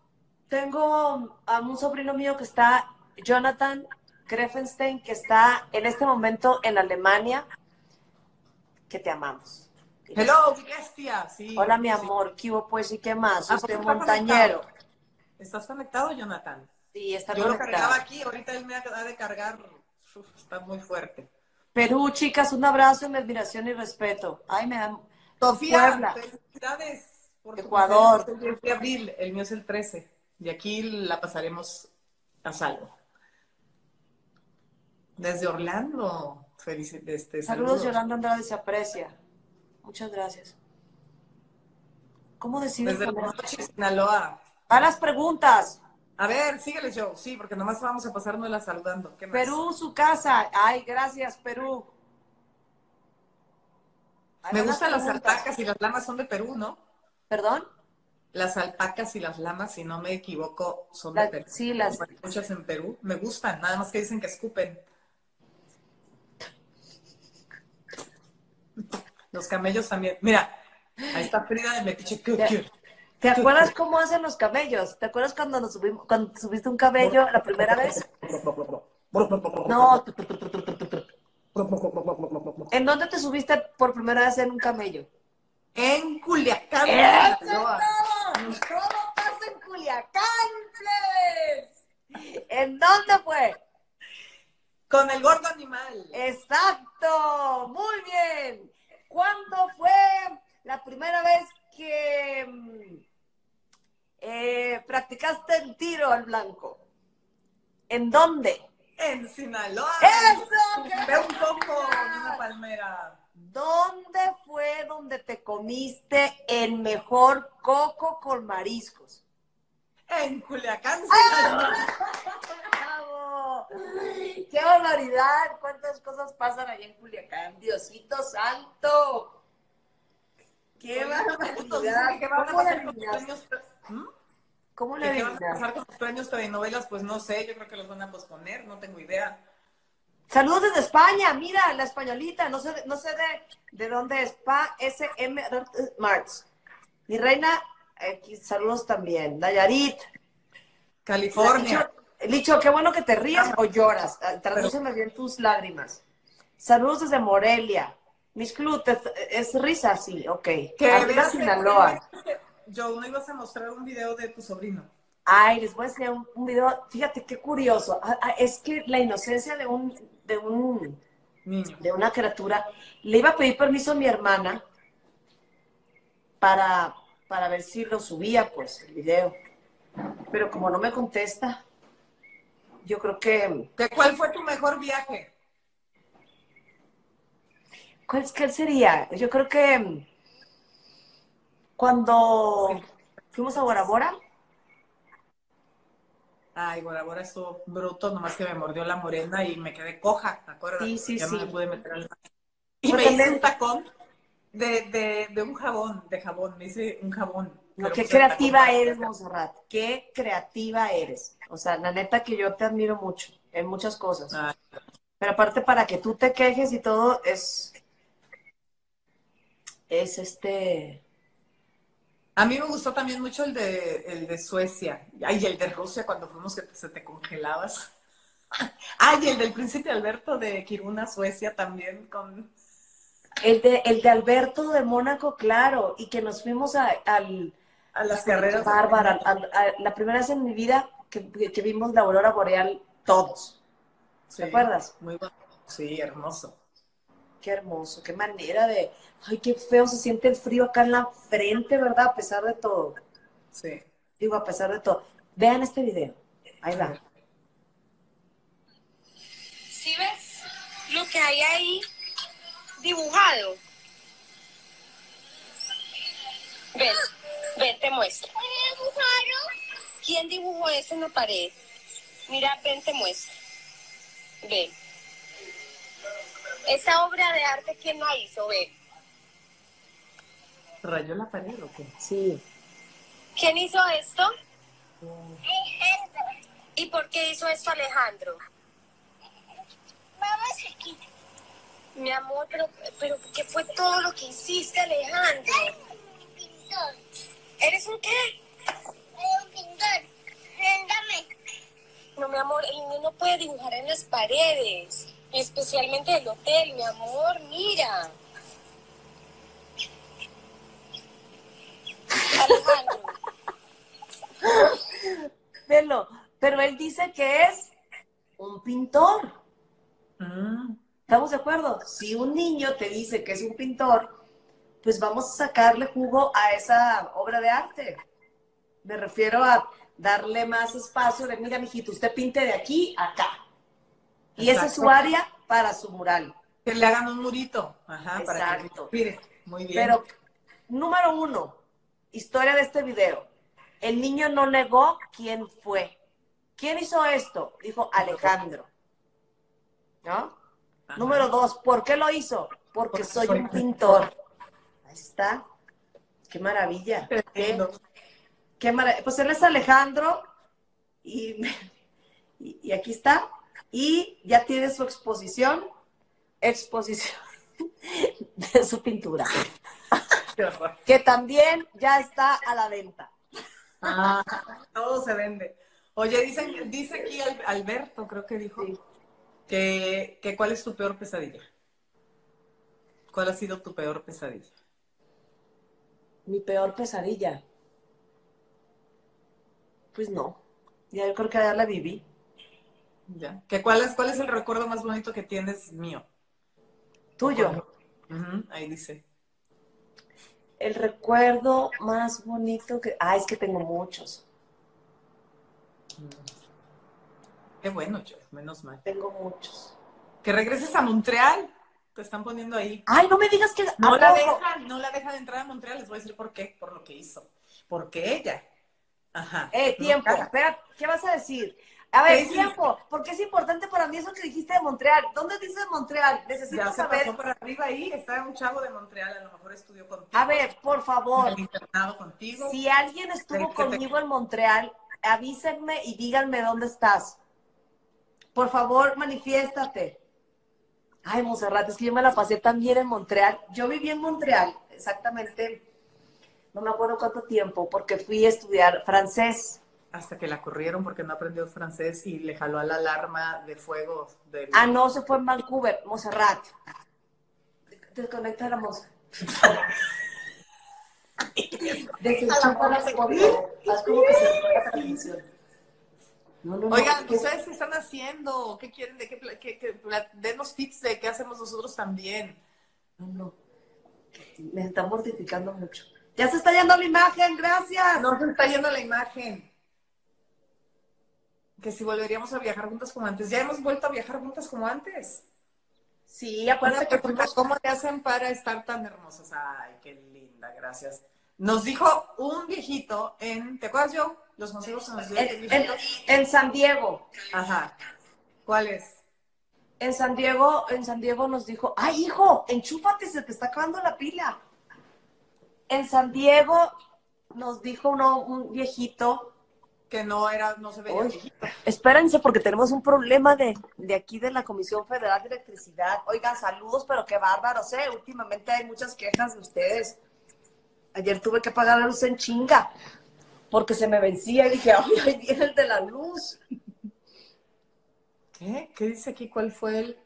tengo a un sobrino mío que está, Jonathan Greffenstein, que está en este momento en Alemania, que te amamos. Hello, bestia. Sí, Hola, mi amor. ¿Qué hubo, pues? ¿Y qué más? Ah, Usted montañero. ¿Estás conectado, Jonathan? Sí, está Yo lo cargaba aquí, ahorita él me ha de cargar. está muy fuerte. Perú, chicas, un abrazo, mi admiración y respeto. Ay, me dan. Sofía, felicidades. Ecuador. El de abril, el mío es el 13. Y aquí la pasaremos a salvo. Desde Orlando. Feliz, este, saludos, Yolanda Andrade, se aprecia. Muchas gracias. ¿Cómo decides Desde Sinaloa. A las preguntas. A ver, síguele yo. Sí, porque nomás vamos a pasárnosla saludando. Perú, su casa. Ay, gracias, Perú. Me gustan las alpacas y las lamas son de Perú, ¿no? ¿Perdón? Las alpacas y las lamas, si no me equivoco, son de Perú. Sí, las. Muchas en Perú. Me gustan, nada más que dicen que escupen. Los camellos también. Mira, ahí está Frida de Metiche. ¿Te acuerdas cómo hacen los camellos? ¿Te acuerdas cuando nos subimos, cuando subiste un camello la primera vez? No. ¿En dónde te subiste por primera vez en un camello? En Culiacán. ¡Eso ¿Cómo pasa en Culiacán, ¿En dónde fue? Con el gordo animal. Exacto. Muy bien. ¿Cuándo fue la primera vez que mm, eh, practicaste el tiro al blanco? ¿En dónde? En Sinaloa. ¡Eso! Ve un poco una palmera. ¿Dónde fue donde te comiste el mejor coco con mariscos? En Culiacán, Sinaloa. ¡Qué barbaridad! ¿Cuántas cosas pasan allá en Culiacán? ¡Diosito santo! ¡Qué barbaridad! ¿Qué van a pasar con los premios? ¿Mm? ¿Cómo le ¿Qué van a pasar con los premios novelas? Pues no sé, yo creo que los van a posponer, no tengo idea. Saludos desde España, mira, la españolita, no sé, no sé de, de dónde es, Pa SM Marx. Mi reina, saludos también. Nayarit. California. Licho, qué bueno que te rías o lloras. Ah, Tradúceme bien tus lágrimas. Saludos desde Morelia. Mis Club, es risa, sí, ok. ¿Qué Sinaloa. Yo no ibas a mostrar un video de tu sobrino. Ay, les voy a enseñar un, video. Fíjate qué curioso. Ah, ah, es que la inocencia de un, de un niño, de una criatura. Le iba a pedir permiso a mi hermana para, para ver si lo subía, pues, el video. Pero como no me contesta, yo creo que... ¿Cuál fue tu mejor viaje? ¿Cuál, ¿Cuál sería? Yo creo que cuando fuimos a Bora Bora. Ay, Bora Bora estuvo bruto, nomás que me mordió la morena y me quedé coja, ¿te acuerdas? Sí, sí, ya sí. No me pude meter al... Y me hice un tacón de, de, de, un jabón, de jabón, me hice un jabón. qué creativa eres, Monserrat. Qué creativa eres. O sea, la neta que yo te admiro mucho en muchas cosas. Pero aparte, para que tú te quejes y todo, es. Es este. A mí me gustó también mucho el de, el de Suecia. Ay, el de Rusia cuando fuimos que se te congelabas. Ay, el del príncipe Alberto de Kiruna, Suecia también con el de, el de Alberto de Mónaco, claro, y que nos fuimos a, al, a las carreras. Bárbara, la primera vez en mi vida que, que vimos la aurora boreal todos. ¿Te acuerdas? Muy bueno. Sí, hermoso. Qué hermoso, qué manera de... Ay, qué feo se siente el frío acá en la frente, ¿verdad? A pesar de todo. Sí. Digo, a pesar de todo. Vean este video. Ahí va. ¿Sí ves lo que hay ahí? dibujado. Ven, ven, te muestro. ¿Quién dibujó eso en la pared? Mira, ven, te muestro. Ve. Esa obra de arte, ¿quién la hizo? Ve. ¿Rayó la pared o qué? Sí. ¿Quién hizo esto? ¿Y por qué hizo esto Alejandro? Vamos aquí. Mi amor, pero, pero ¿qué fue todo lo que hiciste, Alejandro? pintor. ¿Eres un qué? un pintor. Dame. No, mi amor, el niño no puede dibujar en las paredes. Especialmente del hotel, mi amor, mira. Alejandro. Velo. Pero él dice que es un pintor. Mm, ¿Estamos de acuerdo? Si un niño te dice que es un pintor, pues vamos a sacarle jugo a esa obra de arte. Me refiero a darle más espacio de, mira, mijito, usted pinte de aquí a acá. Y esa es su Exacto. área para su mural. Que le hagan un murito. Ajá, para que Exacto. Muy bien. Pero, número uno, historia de este video. El niño no negó quién fue. ¿Quién hizo esto? Dijo Alejandro. ¿No? Ajá. Número dos, ¿por qué lo hizo? Porque Porque soy soy un pintor. Ahí está. Qué maravilla. Qué, Tremendo. qué mara- Pues él es Alejandro y, y, y aquí está. Y ya tiene su exposición, exposición de su pintura, que también ya está a la venta. Ah, todo se vende. Oye, dicen, dice aquí Al- Alberto, creo que dijo, Sí. que, que ¿cuál es tu peor pesadilla? ¿Cuál ha sido tu peor pesadilla? Mi peor pesadilla. Pues no. Ya yo creo que ya la viví. ¿Ya? ¿Que cuál, es, ¿Cuál es el recuerdo más bonito que tienes mío? Tuyo. Ahí dice. El recuerdo más bonito que. Ah, es que tengo muchos. Qué bueno, yo, menos mal. Tengo muchos. Que regreses a Montreal. Te están poniendo ahí. Ay, no me digas que. No ¿a la dejan, no la dejan entrar a Montreal. Les voy a decir por qué. Por lo que hizo. Porque ella. Ajá. Eh, tiempo. Espera, ¿qué vas a decir? A ¿Qué ver, dices? tiempo. Porque es importante para mí eso que dijiste de Montreal. ¿Dónde dice Montreal? Necesito Ya se saber. pasó para arriba ahí. Está un chavo de Montreal. A lo mejor estudió contigo. A ver, por favor. Contigo. Si alguien estuvo te- conmigo en Montreal, avísenme y díganme dónde estás. Por favor, manifiéstate. Ay, Monserrat, es que yo me la pasé también en Montreal. Yo viví en Montreal, exactamente, no me acuerdo cuánto tiempo, porque fui a estudiar francés. Hasta que la corrieron porque no aprendió francés y le jaló a la alarma de fuego del... Ah, no, se fue en Vancouver, Monserrat. Desconecta la Monserrat. Desenchufa la foto. Haz como que se la transmisión. No, no, no. Oigan, ¿qué- ¿ustedes qué están haciendo? ¿Qué quieren? ¿De qué, qué- qué denos tips de qué hacemos nosotros también. No, no. Me está mortificando mucho. Ya se está yendo la imagen, gracias. No se está yendo la imagen. Que si volveríamos a viajar juntas como antes. Ya hemos vuelto a viajar juntas como antes. Sí, acuérdate que. ¿Cómo le hacen para estar tan hermosas? Ay, qué linda, gracias. Nos dijo un viejito en, ¿te acuerdas yo? Los consejos nos dio En, en- en San Diego. Ajá. ¿Cuál es? En San Diego, en San Diego nos dijo, ay hijo, enchúfate, se te está acabando la pila. En San Diego nos dijo uno, un viejito, Que no era, no se veía espérense porque tenemos un problema de, de aquí de la Comisión Federal de Electricidad. Oigan, saludos, pero qué bárbaros, ¿eh? Últimamente hay muchas quejas de ustedes. Ayer tuve que pagar la luz en chinga porque se me vencía y dije, ay, ahí viene el de la luz. ¿Qué? ¿Qué dice aquí? ¿Cuál fue el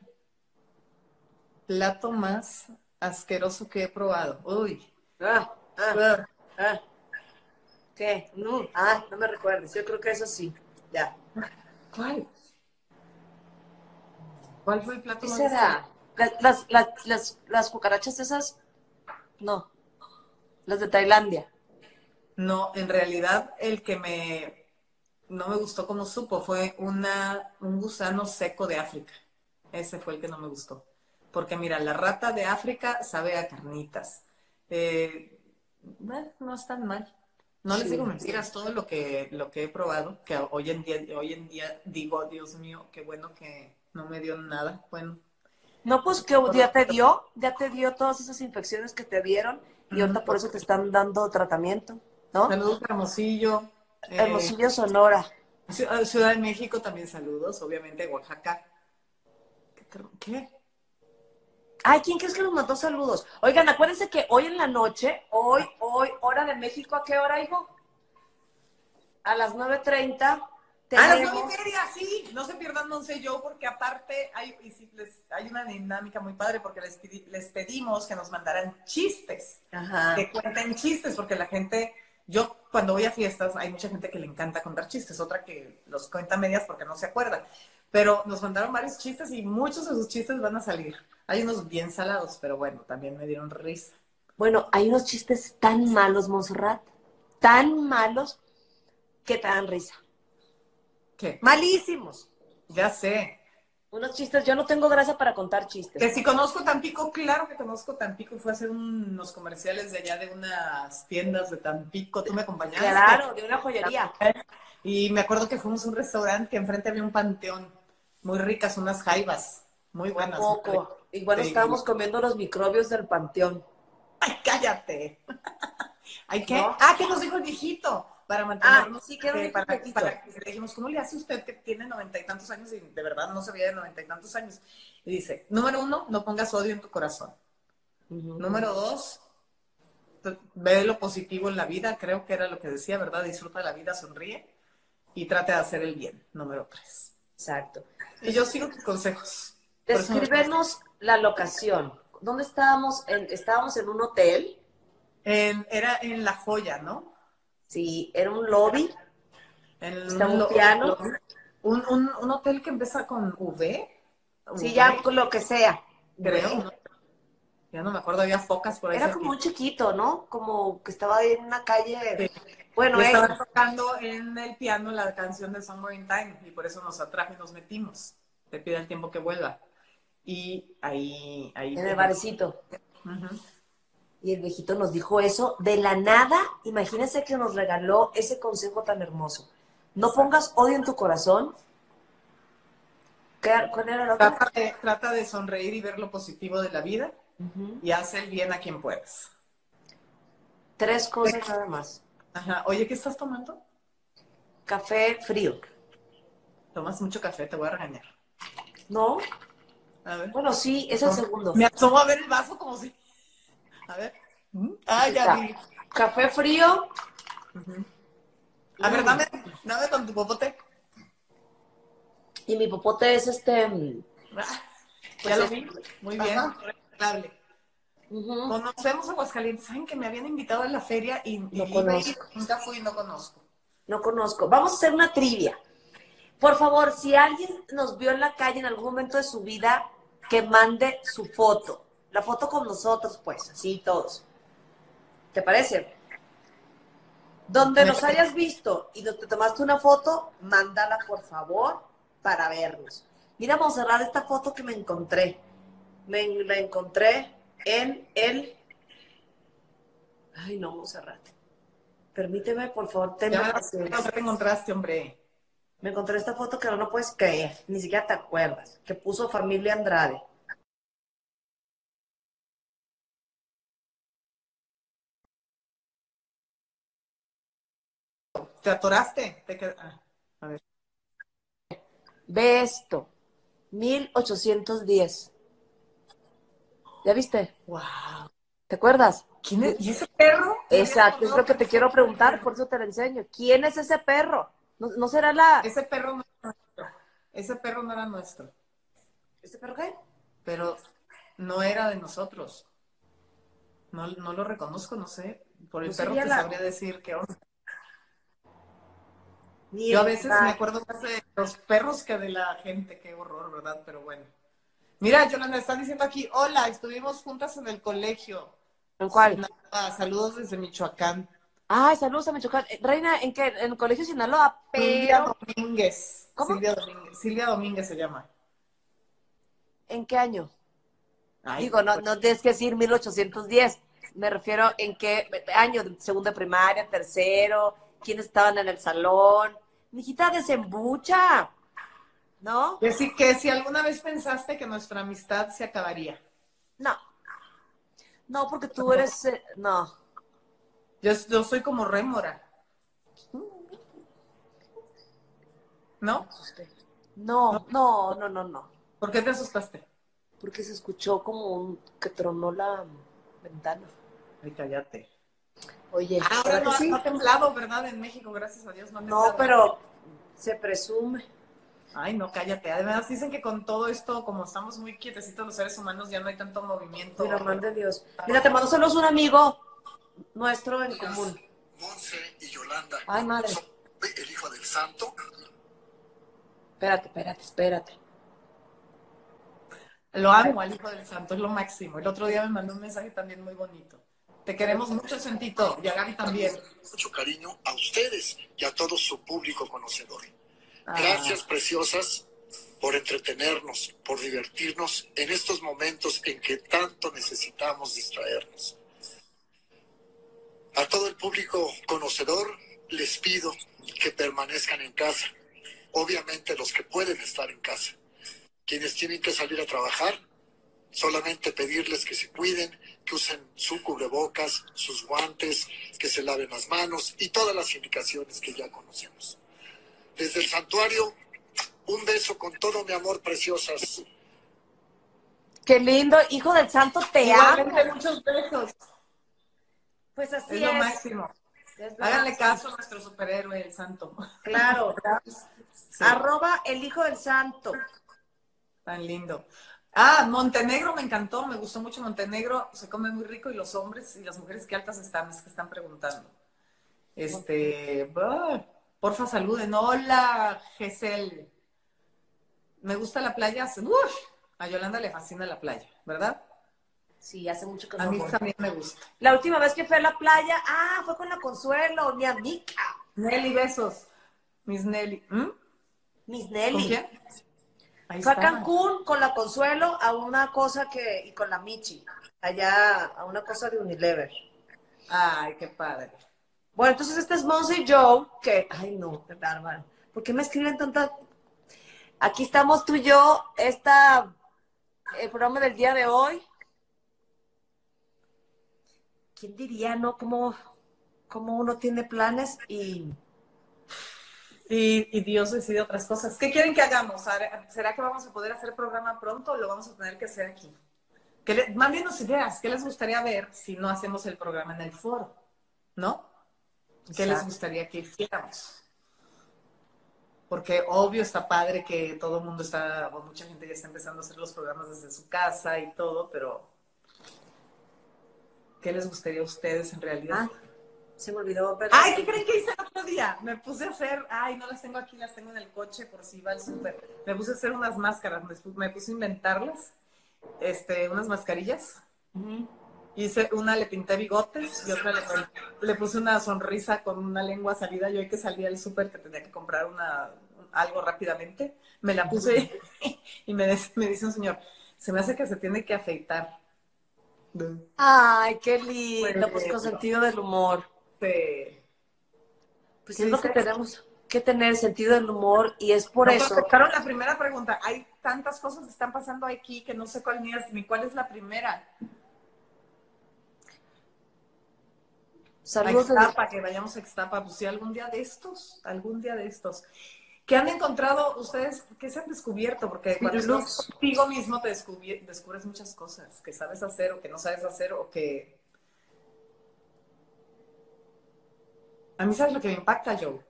plato más asqueroso que he probado? Uy. Ah, Ah, ah. ¿Qué? No, ah, no me recuerdes. Yo creo que eso sí. Ya. ¿Cuál? ¿Cuál fue el plato ¿Qué más será? Las, las, las, las, cucarachas esas, no. Las de Tailandia. No, en realidad el que me no me gustó como supo fue una, un gusano seco de África. Ese fue el que no me gustó. Porque mira, la rata de África sabe a carnitas. Eh, bueno, no es tan mal. No les digo mentiras, todo lo que, lo que he probado, que hoy en día, hoy en día digo, Dios mío, qué bueno que no me dio nada. Bueno, No, pues que ya te dio, ya te dio todas esas infecciones que te dieron y ahorita por eso te están dando tratamiento, ¿no? saludos Hermosillo. eh, Hermosillo, Sonora. Ciudad de México también saludos, obviamente Oaxaca. ¿Qué? Ay, ¿quién crees que nos mandó saludos? Oigan, acuérdense que hoy en la noche, hoy, hoy, hora de México, ¿a qué hora, hijo? A las 9.30 A las tenemos... nueve y media, sí. No se pierdan No sé yo, porque aparte hay, les- hay una dinámica muy padre, porque les, pidi- les pedimos que nos mandaran chistes, Ajá. que cuenten chistes, porque la gente, yo cuando voy a fiestas, hay mucha gente que le encanta contar chistes, otra que los cuenta medias porque no se acuerda. Pero nos mandaron varios chistes y muchos de sus chistes van a salir. Hay unos bien salados, pero bueno, también me dieron risa. Bueno, hay unos chistes tan malos, Monserrat, tan malos que te dan risa. ¿Qué? Malísimos. Ya sé. Unos chistes, yo no tengo gracia para contar chistes. Que si conozco Tampico, claro que conozco Tampico. Fue a hacer unos comerciales de allá de unas tiendas de Tampico. Tú me acompañaste. Claro, de una joyería. Y me acuerdo que fuimos a un restaurante que enfrente había un panteón. Muy ricas, unas jaivas. Muy buenas. Poco. Sí. estábamos comiendo los microbios del panteón. ¡Ay, cállate! ¿Ay, qué? ¿No? Ah, que nos dijo el viejito. Para mantenernos. Ah, sí, ¿qué nos eh, para, para que le dijimos, ¿cómo le hace usted que tiene noventa y tantos años y de verdad no se veía de noventa y tantos años? Y dice, número uno, no pongas odio en tu corazón. Número dos, ve lo positivo en la vida, creo que era lo que decía, ¿verdad? Disfruta la vida, sonríe y trate de hacer el bien. Número tres. Exacto. Y yo sigo tus consejos. Descríbenos la locación. ¿Dónde estábamos? En- estábamos en un hotel. En- era en La Joya, ¿no? Sí, era un lobby. En Está un lo- piano. un, un- un hotel que empieza con V. Sí, V, ya con lo que sea. Creo, ¿no? Ya no me acuerdo, había focas por ahí. Era como cerquita. chiquito, ¿no? Como que estaba ahí en una calle. Sí. Bueno, eh, estaban tocando en el piano la canción de Summer in Time y por eso nos atrajo y nos metimos. Te pide el tiempo que vuelva. Y ahí... ahí en el barecito. Ujú. Y el viejito nos dijo eso de la nada. Imagínense que nos regaló ese consejo tan hermoso. No pongas odio en tu corazón. ¿Qué, ¿Cuál era otro? Trata de, trata de sonreír y ver lo positivo de la vida y haz el bien a quien puedas. Tres cosas nada más. Ajá. Oye, ¿qué estás tomando? Café frío. Tomas mucho café, te voy a regañar. ¿No? A ver. Bueno, sí, es el segundo. Me asomo a ver el vaso como si... A ver. ¿Mm? Ah, ya vi. Café frío. A ver, dame, dame con tu popote. Y mi popote es este. mm, Ah, Pues ya lo vi. Muy bien. Recomendable. ujú. Conocemos Aguascalientes. Saben que me habían invitado a la feria y, y No conozco. nunca fui y no conozco. No conozco. Vamos a hacer una trivia. Por favor, si alguien nos vio en la calle en algún momento de su vida, que mande su foto. La foto con nosotros, pues, así todos. ¿Te parece? Donde nos hayas visto y te tomaste una foto, mándala por favor para vernos. Mira, Monserrat, esta foto que me encontré. Me la encontré en el. Ay, no, Monserrat. Permíteme, por favor, Ya tenme me te encontraste, hombre. Me encontré esta foto que no puedes creer, ni siquiera te acuerdas, que puso familia Andrade. ¿Te atoraste? Te qued- ah, a ver. Ve esto, 1810. ¿Ya viste? Wow. ¿Te acuerdas? ¿Quién es? ¿Y ese perro? Exacto, es lo que te quiero preguntar, por eso te lo enseño. ¿Quién es ese perro? ¿No, no será la... Ese perro no era nuestro. Ese perro no era nuestro. ¿Ese perro qué? Pero no era de nosotros. No, no lo reconozco, no sé. Por el No perro te la- sabría decir qué onda. Yo a veces me acuerdo más de los perros que de la gente. Qué horror, ¿verdad? Pero bueno. Mira, Yolanda, están diciendo aquí, hola, estuvimos juntas en el colegio. ¿En cuál? Nada, saludos desde Michoacán. Ay, saludos a Michoacán. Eh, Reina, ¿en qué? En el colegio Sinaloa, Silvia. Domínguez. ¿Cómo? Silvia Domínguez. Silvia Domínguez se llama. ¿En qué año? Ay, Digo, no, pues, no tienes que decir 1810. Me refiero en qué año, segundo de primaria, tercero, quiénes estaban en el salón. Mijita, desembucha, ¿no? Que si, que si alguna vez pensaste que nuestra amistad se acabaría. No. No, porque tú eres, eh, no. Yo, yo soy como rémora. ¿No? No, no, no, no, no. ¿Por qué te asustaste? Porque se escuchó como un que tronó la ventana. Ay, cállate. Oye, Ahora ¿verdad no, sí? no ha temblado, ¿verdad? En México, gracias a Dios. No, ha No, pero se presume. Ay, no, cállate. Además, dicen que con todo esto, como estamos muy quietecitos los seres humanos, ya no hay tanto movimiento. Por amor de Dios. Mira, te mando saludos un amigo nuestro en común. Monse y Yolanda. Ay, madre. Soy el hijo del santo. Espérate, espérate, espérate. Lo amo al Hijo del Santo, es lo máximo. El otro día me mandó un mensaje también muy bonito. Te queremos mucho, Sentito, y a Gaby también. Mucho cariño a ustedes y a todo su público conocedor. Ah, Gracias, preciosas, por entretenernos, por divertirnos en estos momentos en que tanto necesitamos distraernos. A todo el público conocedor les pido que permanezcan en casa. Obviamente los que pueden estar en casa. Quienes tienen que salir a trabajar, solamente pedirles que se cuiden, que usen su cubrebocas, sus guantes, que se laven las manos y todas las indicaciones que ya conocemos. Desde el santuario, un beso con todo mi amor, preciosas. Qué lindo, hijo del santo, te amo. Muchos besos. Pues así Es es. lo máximo. Es lo Háganle máximo. caso a nuestro superhéroe, el santo. Claro. Sí, Arroba el hijo del santo. tan lindo. Ah, Montenegro me encantó, me gustó mucho Montenegro, se come muy rico y los hombres y las mujeres que altas están, es que están preguntando. Este, ah, porfa saluden. Hola, Gesel. Me gusta la playa. Uf, a Yolanda le fascina la playa, ¿verdad? Sí, hace mucho que A no mí voy. también me gusta. La última vez que fui a la playa, ah, fue con la Consuelo, mi amiga, Nelly, besos. Miss Nelly. ¿Mm? Miss ¿Con Nelly. quién? Ahí Fue a. Cancún con la Consuelo a una cosa que, y con la Michi, allá a una cosa de Unilever. Ay, qué padre. Bueno, entonces este es Monse y Joe, que, ay no, qué bárbaro. ¿Por qué me escriben tantas? Aquí estamos tú y yo, esta, el programa del día de hoy. ¿Quién diría, no? ¿Cómo, cómo uno tiene planes y... Y, y Dios decide otras cosas. ¿Qué quieren que hagamos? ¿Será- ¿Será que vamos a poder hacer programa pronto o lo vamos a tener que hacer aquí? Que le, mándenos ideas. ¿Qué les gustaría ver si no hacemos el programa en el foro? ¿No? ¿Qué les gustaría que hiciéramos? Porque obvio está padre que todo el mundo está, o mucha gente ya está empezando a hacer los programas desde su casa y todo, pero ¿qué les gustaría a ustedes en realidad? Ah, se me olvidó. Ay, ¿qué creen que hice el otro día? Me puse a hacer, ay, no las tengo aquí, las tengo en el coche por si va al súper. Me puse a hacer unas máscaras, me, pu- me puse a inventarlas, este, unas mascarillas. Hice una, le pinté bigotes y otra le, le puse una sonrisa con una lengua salida. Yo hoy que salí al súper que tenía que comprar una, algo rápidamente, me la puse y me, me dice un señor, se me hace que se tiene que afeitar. Ay, qué lindo, pues con sentido del humor. Este, Pues ¿Qué es lo que tenemos que tener, sentido del humor, y es por No eso. contestaron la primera pregunta. Hay tantas cosas que están pasando aquí que no sé cuál ni, es, ni cuál es la primera. Saludos Ixtapa, que vayamos a Ixtapa. Pues sí, algún día de estos, algún día de estos. ¿Qué han encontrado ustedes? ¿Qué se han descubierto? Porque cuando estás contigo mismo te descubres muchas cosas que sabes hacer o que no sabes hacer o que... A mí sabes lo que me impacta, Joe,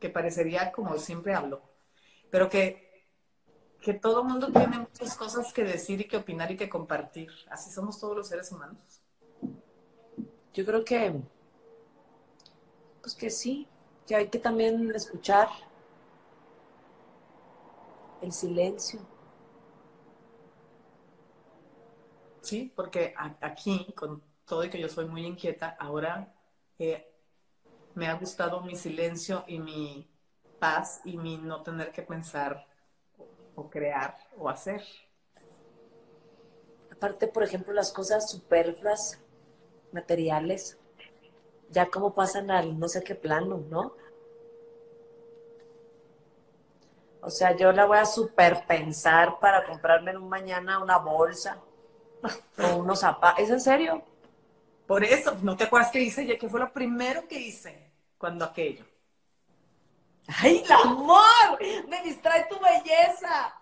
que parecería como siempre hablo, pero que, que todo el mundo tiene muchas cosas que decir y que opinar y que compartir. Así somos todos los seres humanos. Yo creo que, pues que sí, que hay que también escuchar el silencio. Sí, porque aquí, con todo y que yo soy muy inquieta, ahora eh, me ha gustado mi silencio y mi paz y mi no tener que pensar o, o crear o hacer. Aparte, por ejemplo, las cosas superfluas materiales, ya como pasan al no sé qué plano, ¿no? O sea, yo la voy a super pensar para comprarme en un mañana una bolsa o unos zapatos. ¿Es en serio? Por eso, ¿no te acuerdas qué hice? Ya que fue lo primero que hice cuando aquello. ¡Ay, el amor! Me distrae tu belleza.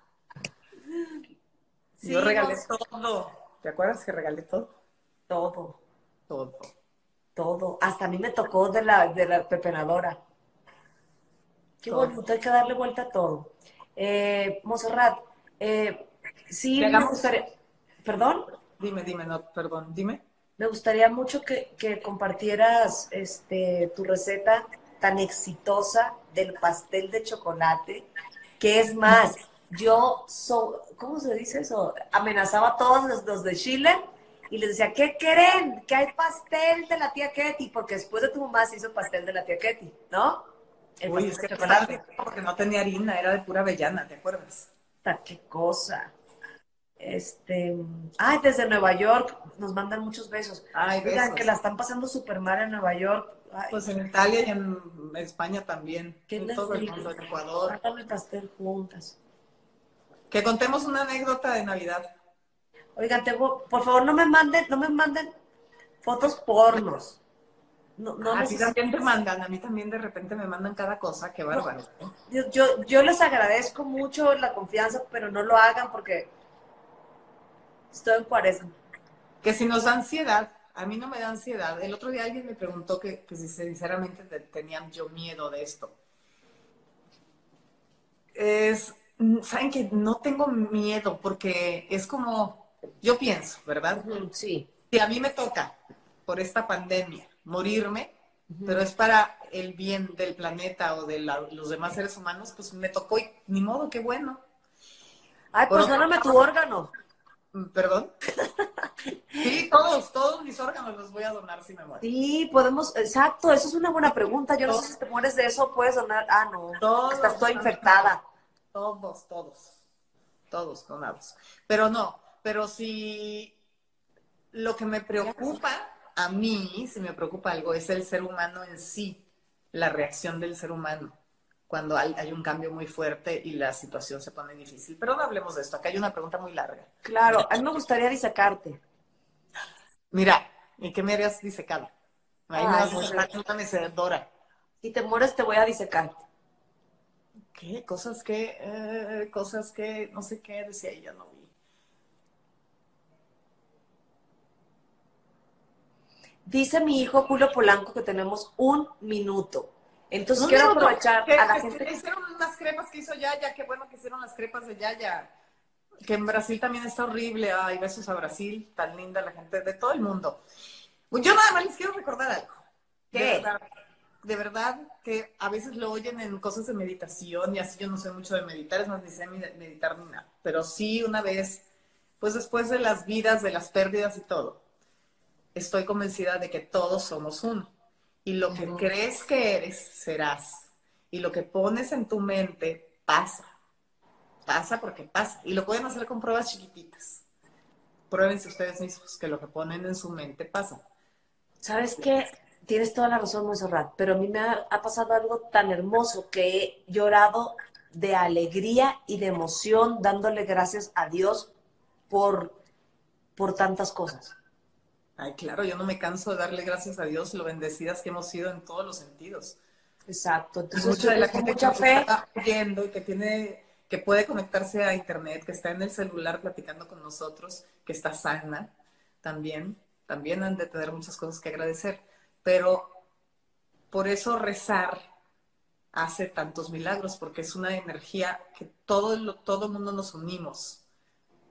Sí, yo regalé todo. ¿Te acuerdas que regalé todo? Todo. Todo. Todo. Hasta a mí me tocó de la, de la pepenadora. Qué bonito, hay que darle vuelta a todo. Eh, Monserrat, eh, sí, me gustaría... ¿Perdón? Dime, dime, no, perdón, dime. Me gustaría mucho que, que compartieras este, tu receta tan exitosa del pastel de chocolate, que es más, yo, so, ¿cómo se dice eso? Amenazaba a todos los, de Chile y les decía, ¿qué quieren? Que hay pastel de la tía Ketty, porque después de tu mamá se hizo pastel de la tía Ketty, ¿no? El Uy, es que chocolate. Porque no tenía harina, era de pura avellana, ¿te acuerdas? ¡Qué cosa! Este, ay, desde Nueva York nos mandan muchos besos. Ay, besos. que la están pasando súper mal en Nueva York. pues en Italia y en España también. ¿Qué en todo el mundo, en Ecuador. Pastel juntas. Que contemos una anécdota de Navidad. Oigan, tengo, por favor, no me manden, no me manden fotos pornos. No, no a ti también te mandan, a mí también de repente me mandan cada cosa, qué bárbaro. yo, yo, yo les agradezco mucho la confianza, pero no lo hagan porque estoy en cuaresma. Que si nos da ansiedad, a mí no me da ansiedad. El otro día alguien me preguntó que, que si sinceramente tenían yo miedo de esto. Es, Mm, saben que no tengo miedo porque es como, yo pienso, ¿verdad? Sí. Si a mí me toca por esta pandemia morirme, pero es para el bien del planeta o de los demás seres humanos, pues me tocó y ni modo, qué bueno. Ay, pues dóname tu órgano. Mm, ¿Perdón? Sí, todos, todos mis órganos los voy a donar si me muero. Sí, podemos, exacto, eso es una buena pregunta. Yo no sé si te mueres de eso, puedes donar. Ah, no, estás toda infectada. Todos, todos, todos donados. Pero no, pero si lo que me preocupa a mí, si me preocupa algo, es el ser humano en sí, la reacción del ser humano cuando hay, un cambio muy fuerte y la situación se pone difícil. Pero no hablemos de esto, acá hay una pregunta muy larga. Claro, a mí me gustaría disecarte. Mira, ¿y qué me harías disecado? Ahí me vas a una mecedora. Si te mueres, te voy a disecar. ¿Qué? Cosas que, eh, cosas que, no sé qué, decía ella, no vi. Dice mi hijo Julio Polanco que tenemos un minuto. Entonces quiero aprovechar a la gente. Hicieron unas crepas que hizo Yaya, qué bueno que hicieron las crepas de Yaya. Que en Brasil también está horrible. Ay, besos a Brasil, tan linda la gente de todo el mundo. Yo nada más les quiero recordar algo. ¿Qué? de verdad que a veces lo oyen en cosas de meditación y así yo no sé mucho de meditar, es más, ni sé meditar ni nada. Pero sí una vez, pues después de las vidas, de las pérdidas y todo, estoy convencida de que todos somos uno. Y lo que crees que eres, serás. Y lo que pones en tu mente, pasa. Pasa porque pasa. Y lo pueden hacer con pruebas chiquititas. Pruébense ustedes mismos que lo que ponen en su mente pasa. ¿Sabes qué? tienes toda la razón, Monserrat, pero a mí me ha, pasado algo tan hermoso que he llorado de alegría y de emoción dándole gracias a Dios por, por tantas cosas. Ay, claro, yo no me canso de darle gracias a Dios lo bendecidas que hemos sido en todos los sentidos. Exacto. Entonces, mucha de la gente mucha que fe. está oyendo y que tiene, que puede conectarse a internet, que está en el celular platicando con nosotros, que está sana también, también han de tener muchas cosas que agradecer pero por eso rezar hace tantos milagros, porque es una energía que todo el, todo mundo nos unimos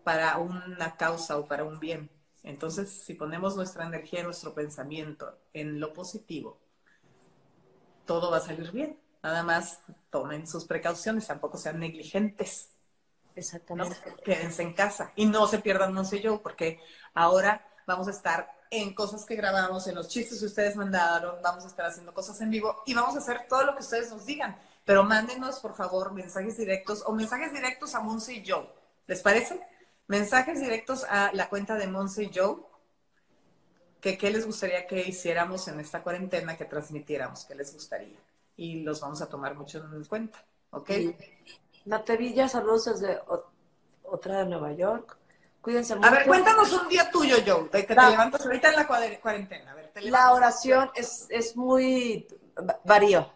para una causa o para un bien. Entonces, si ponemos nuestra energía, nuestro pensamiento en lo positivo, todo va a salir bien. Nada más tomen sus precauciones, tampoco sean negligentes. Exactamente. Quédense en casa y no se pierdan No sé yo, porque ahora vamos a estar en cosas que grabamos, en los chistes que ustedes mandaron, vamos a estar haciendo cosas en vivo y vamos a hacer todo lo que ustedes nos digan. Pero mándenos, por favor, mensajes directos o mensajes directos a Monse y Joe. ¿Les parece? Mensajes directos a la cuenta de Monse y Joe que qué les gustaría que hiciéramos en esta cuarentena, que transmitiéramos, qué les gustaría. Y los vamos a tomar mucho en cuenta, ¿ok? Natevilla, saludos desde otra de Nueva York. Cuídense mucho. A ver, cuéntanos un día tuyo, Joe, de que te Va. levantas ahorita en la cuarentena. A ver, te La oración es, es muy va- varío.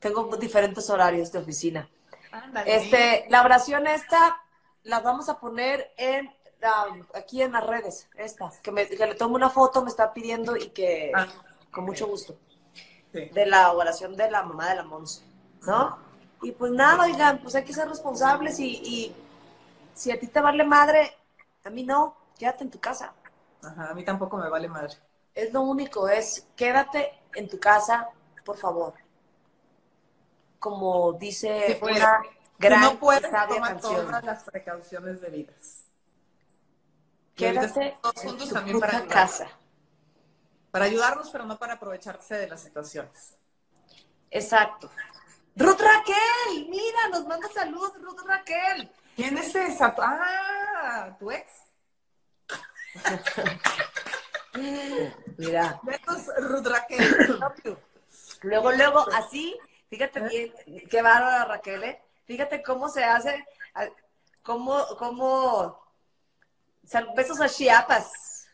Tengo diferentes horarios de oficina. Ándale. Este, la oración esta la vamos a poner en aquí en las redes. Esta, que, me, que le tomo una foto, me está pidiendo y que Ah. con mucho gusto. Sí. De la oración de la mamá de la Monse, ¿no? Y pues nada, oigan, pues hay que ser responsables y, y si a ti te vale madre, a mí no, quédate en tu casa. Ajá, a mí tampoco me vale madre. Es lo único, es quédate en tu casa, por favor. Como dice Sí, pues, una gran no puedes, y sabia toma canción. todas las precauciones debidas. Quédate todos juntos también para casa. Para ayudarnos, pero no para aprovecharse de las situaciones. Exacto. Ruth Raquel, mira, nos manda saludos Ruth Raquel. ¿Quién es esa? Ah, tu ex. Mira, Besos, Ruth Raquel. Luego, luego, así, fíjate bien, qué bárbara Raquel, ¿eh? Fíjate cómo se hace, cómo, cómo, besos a Chiapas.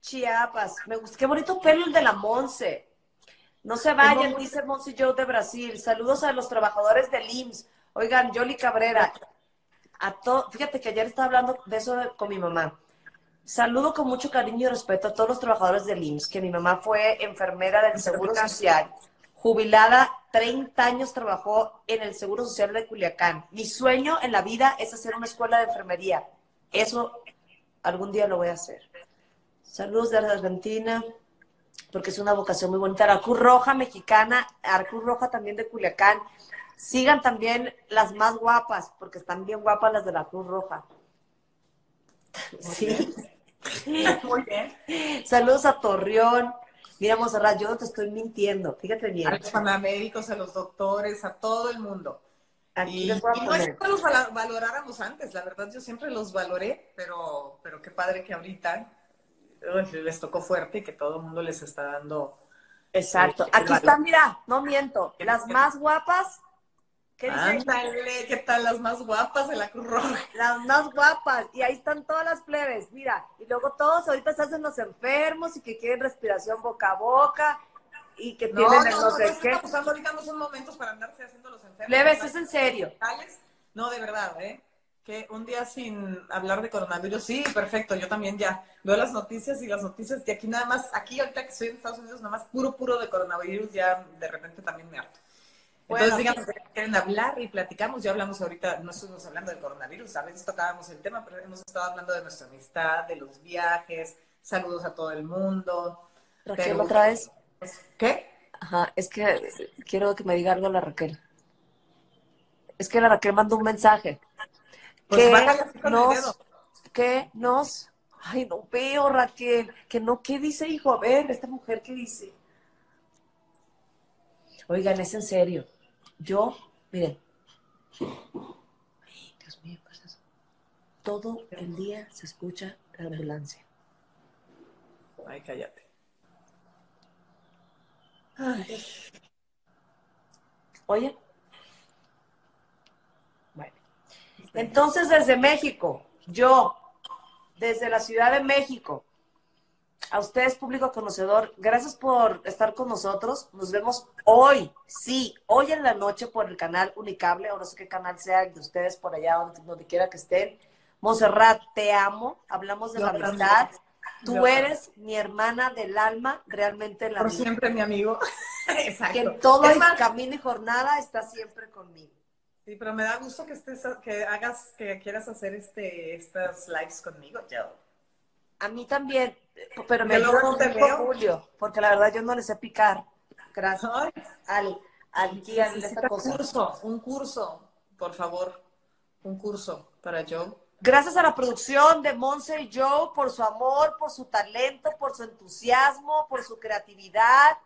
Chiapas, me gusta, qué bonito pelo el de la Monse. No se vayan, dice Monse Joe de Brasil. Saludos a los trabajadores del IMSS. Oigan, Yoli Cabrera, a to- fíjate que ayer estaba hablando de eso con mi mamá. Saludo con mucho cariño y respeto a todos los trabajadores del IMSS, que mi mamá fue enfermera del Seguro Social, jubilada, 30 años trabajó en el Seguro Social de Culiacán. Mi sueño en la vida es hacer una escuela de enfermería. Eso algún día lo voy a hacer. Saludos de Argentina, porque es una vocación muy bonita. La Cruz Roja mexicana, la Cruz Roja también de Culiacán. Sigan también las más guapas, porque están bien guapas las de la Cruz Roja. Sí. Muy bien. Saludos a Torreón. Mira, Monserrat, yo no te estoy mintiendo. Fíjate A bien. los paramédicos, a los doctores, a todo el mundo. Aquí Y, les voy a y no es que los valoráramos antes, la verdad yo siempre los valoré, pero, pero qué padre que ahorita uy, les tocó fuerte y que todo el mundo les está dando. Exacto. Sí, Aquí están, mira, no miento. Las más guapas. ¿Qué? Ándale, ¿qué tal las más guapas de la Cruz Roja? Las más guapas. Y ahí están todas las plebes. Mira, y luego todos ahorita se hacen los enfermos y que quieren respiración boca a boca y que No, tienen no, no, no, sé no qué. estamos usando ahorita no son momentos para andarse haciendo los enfermos. Plebes, es en serio. Tales. No, de verdad, ¿eh? Que un día sin hablar de coronavirus, sí, perfecto, yo también ya veo las noticias y las noticias de aquí nada más, aquí ahorita que estoy en Estados Unidos, nada más puro, puro de coronavirus, ya de repente también me harto. Entonces, Bueno, díganos de qué quieren hablar y platicamos. Ya hablamos ahorita, no estuvimos hablando del coronavirus, a veces tocábamos el tema, pero hemos estado hablando de nuestra amistad, de los viajes, saludos a todo el mundo. Raquel, Pero- otra vez. ¿Qué? Ajá, es que quiero que me diga algo la Raquel. Es que la Raquel mandó un mensaje. Pues que nos, que nos, ay, no veo, Raquel, que no, ¿qué dice, hijo? A ver, esta mujer, ¿qué dice? Oigan, es en serio. Yo, miren. Ay, Dios mío, ¿qué es eso? Todo el día se escucha la ambulancia. Ay, cállate. Ay. Oye. Bueno. Entonces, desde México, yo, desde la Ciudad de México, a ustedes, público conocedor, gracias por estar con nosotros. Nos vemos hoy, sí, hoy en la noche por el canal Unicable, o no sé qué canal sea de ustedes por allá, donde, donde quiera que estén. Monserrat, te amo. Hablamos de Yo la amistad. Tú Yo eres mi hermana del alma, realmente en la Por siempre, mi amigo. Exacto. Que en todo el camino y jornada está siempre conmigo. Sí, pero me da gusto que estés, que hagas, que quieras hacer este, estas lives conmigo, yo. A mí también, pero me ayuda no te veo. Julio, porque la verdad yo no le sé picar. Gracias Ay, al, al guía de esta necesita cosa. curso, un curso, por favor, un curso para yo. Gracias a la producción de Monse y Joe por su amor, por su talento, por su entusiasmo, por su creatividad.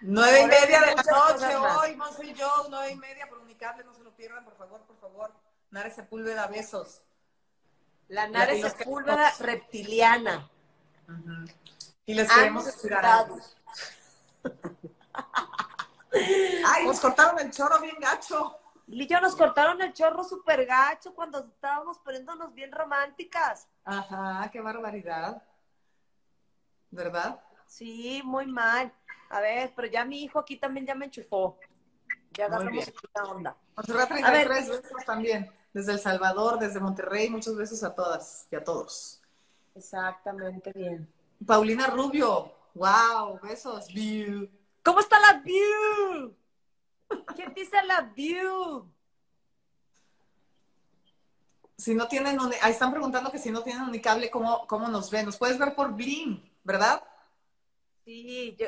Nueve y media de la noche hoy, Monse y yo, nueve y media por Unicable, no se lo pierdan, por favor, por favor. Nare Sepúlveda, besos. La que- Sepúlveda reptiliana. Y les queremos esperar. algo. Ay, nos cortaron el choro bien gacho. Yo nos cortaron el chorro super gacho cuando estábamos poniéndonos bien románticas. Ajá, qué barbaridad. ¿Verdad? Sí, muy mal. A ver, pero ya mi hijo aquí también ya me enchufó. Ya agarramos la onda. Monserrat A ver. 33 besos también. Desde El Salvador, desde Monterrey, muchos besos a todas y a todos. Exactamente bien. Paulina Rubio, wow, besos. View. ¿Cómo está la view? ¿Quién dice la view? Si no tienen, ahí están preguntando que si no tienen unicable, ¿cómo, ¿cómo nos ven? Nos puedes ver por Blim, ¿verdad? Sí, yo...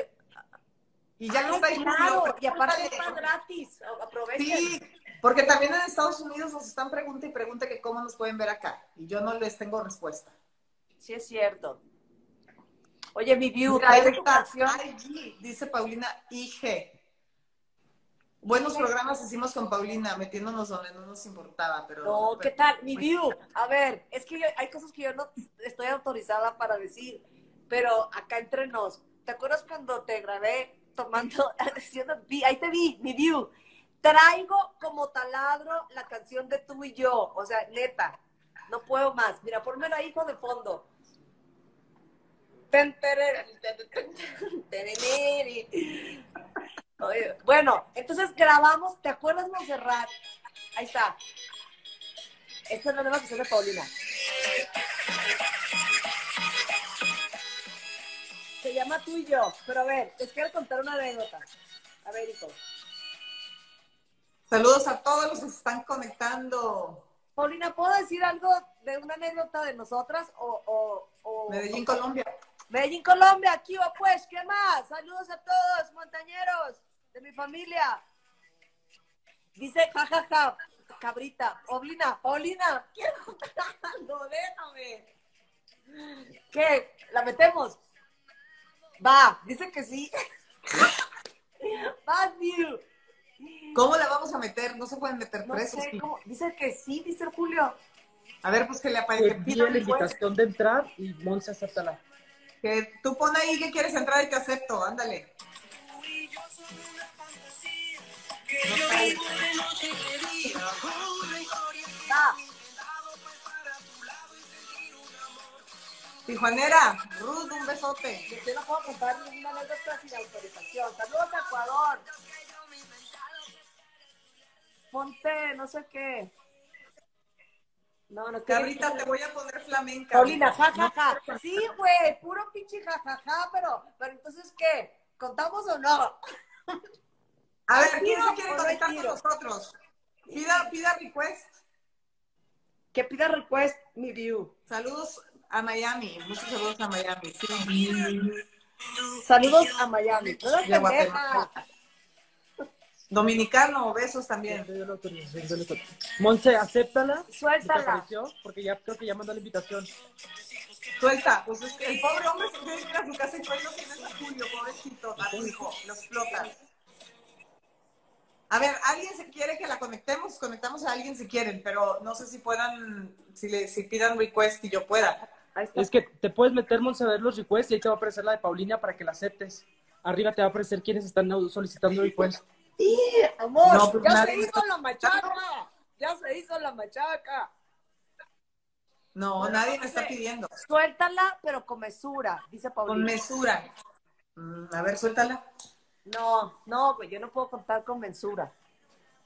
Y ya no Ay, está claro, y aparte está gratis. Aprovechen. Sí, porque también en Estados Unidos nos están preguntando y pregunta que cómo nos pueden ver acá. Y yo no les tengo respuesta. Sí, es cierto. Oye, mi view. IG, dice Paulina IG. Buenos programas hicimos con Paulina, metiéndonos donde no nos importaba, pero... No, ¿qué tal? Mi view. A ver, es que yo- hay cosas que yo no estoy autorizada para decir, pero acá entre nos. ¿Te acuerdas cuando te grabé tomando, diciendo, vi- ahí te vi, mi view? Traigo como taladro la canción de tú y yo. O sea, neta, no puedo más. Mira, ponmelo ahí, hijo de fondo. Bueno, entonces grabamos, ¿te acuerdas, Monserrat? Ahí está. Esta es la nueva canción de Paulina. Se llama Tú y yo. Pero a ver, les quiero contar una anécdota. A ver. Saludos a todos los que se están conectando. Paulina, ¿puedo decir algo de una anécdota de nosotras? O, o, o- Medellín, Colombia. Medellín, Colombia, aquí va pues, ¿qué más? Saludos a todos, montañeros de mi familia. Dice, jajaja, cabrita, Paulina, Paulina, quiero algo, déjame. ¿Qué? ¿La metemos? Va, dice que sí. Va, Diu. ¿Cómo la vamos a meter? No se pueden meter No presos. sé cómo. Dice que sí, dice el Julio. A ver, pues que le aparezca. Envíe la invitación de entrar y Monse acéptala. Que tú pon ahí que quieres entrar y te acepto. Ándale. Va. Tijuanera, Ruth, un besote. Yo no puedo contar ninguna anécdota sin autorización. Saludos a Ecuador. Ponte, no sé qué. No, no que- Cabrita, te voy a poner flamenca. Paulina, jajaja. Sí, güey, puro pinche jajaja, pero, pero entonces, ¿qué? ¿Contamos o no? A ver, ¿Hay ¿quién se quiere conectar con nosotros? Pida, pida request. Que pida request mi view. Saludos a Miami. Muchos saludos a Miami. Sí. Saludos a Miami. Pendeja. Guatemala. Dominicano, besos también. Monse, acéptala. ¿Te Suéltala. Porque ya creo que ya mandó la invitación. Suelta. Pues es que el pobre hombre se quiere ir a su casa y pues no tiene a Julio, pobrecito, a tu hijo, lo explotan. A ver, alguien se quiere que la conectemos, conectamos a alguien si quieren, pero no sé si puedan, si le, si pidan request y yo pueda. Es que te puedes meter, Monse, a ver los requests y ahí te va a aparecer la de Paulina para que la aceptes. Arriba te va a aparecer quienes están solicitando request. Sí, amor, No, pues ya se hizo está- la machaca. Ya se hizo la machaca. No, nadie me está pidiendo. Suéltala, pero con mesura, dice Con Paulina. mesura. Mm, a ver, suéltala. No, no, güey, yo no puedo contar con mensura.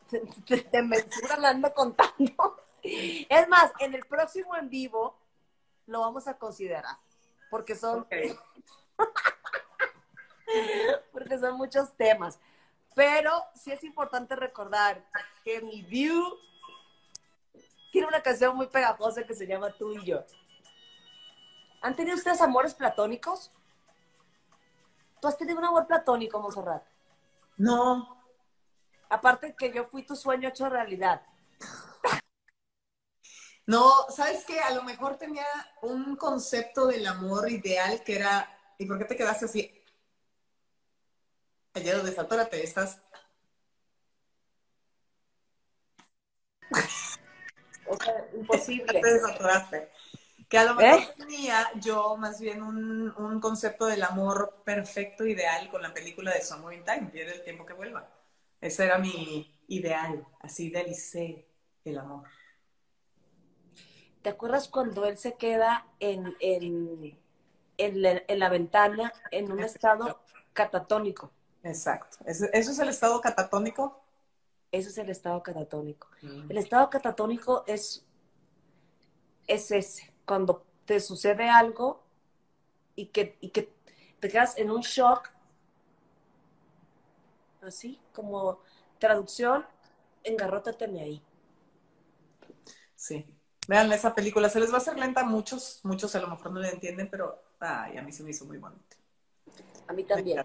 De, de mensura la ando contando. Es más, en el próximo en vivo lo vamos a considerar. Porque son, Ok. porque son muchos temas. Pero sí es importante recordar que mi view tiene una canción muy pegajosa que se llama Tú y yo. ¿Han tenido ustedes amores platónicos? ¿Tú has tenido un amor platónico, Monserrat? No, Aparte que yo fui tu sueño hecho realidad. no, ¿sabes qué? A lo mejor tenía un concepto del amor ideal que era, ¿y por qué te quedaste así? Ayer desatórate, estás. O sea, imposible. Te. Que a lo mejor ¿Eh? tenía yo más bien un, un concepto del amor perfecto, ideal, con la película de Summer in Time, Viene el tiempo que vuelva. Ese era mi ideal, así idealicé el amor. ¿Te acuerdas cuando él se queda en, en, en, la, en la ventana en un estado catatónico? Exacto. ¿Eso, eso es el estado catatónico? Ese es el estado catatónico. Mm. El estado catatónico es, es ese, cuando te sucede algo y que, y que te quedas en un shock, así como traducción, engarrótateme ahí. Sí. Vean esa película. Se les va a hacer lenta a muchos. Muchos a lo mejor no la entienden, pero ay, a mí se me hizo muy bonito. A mí también.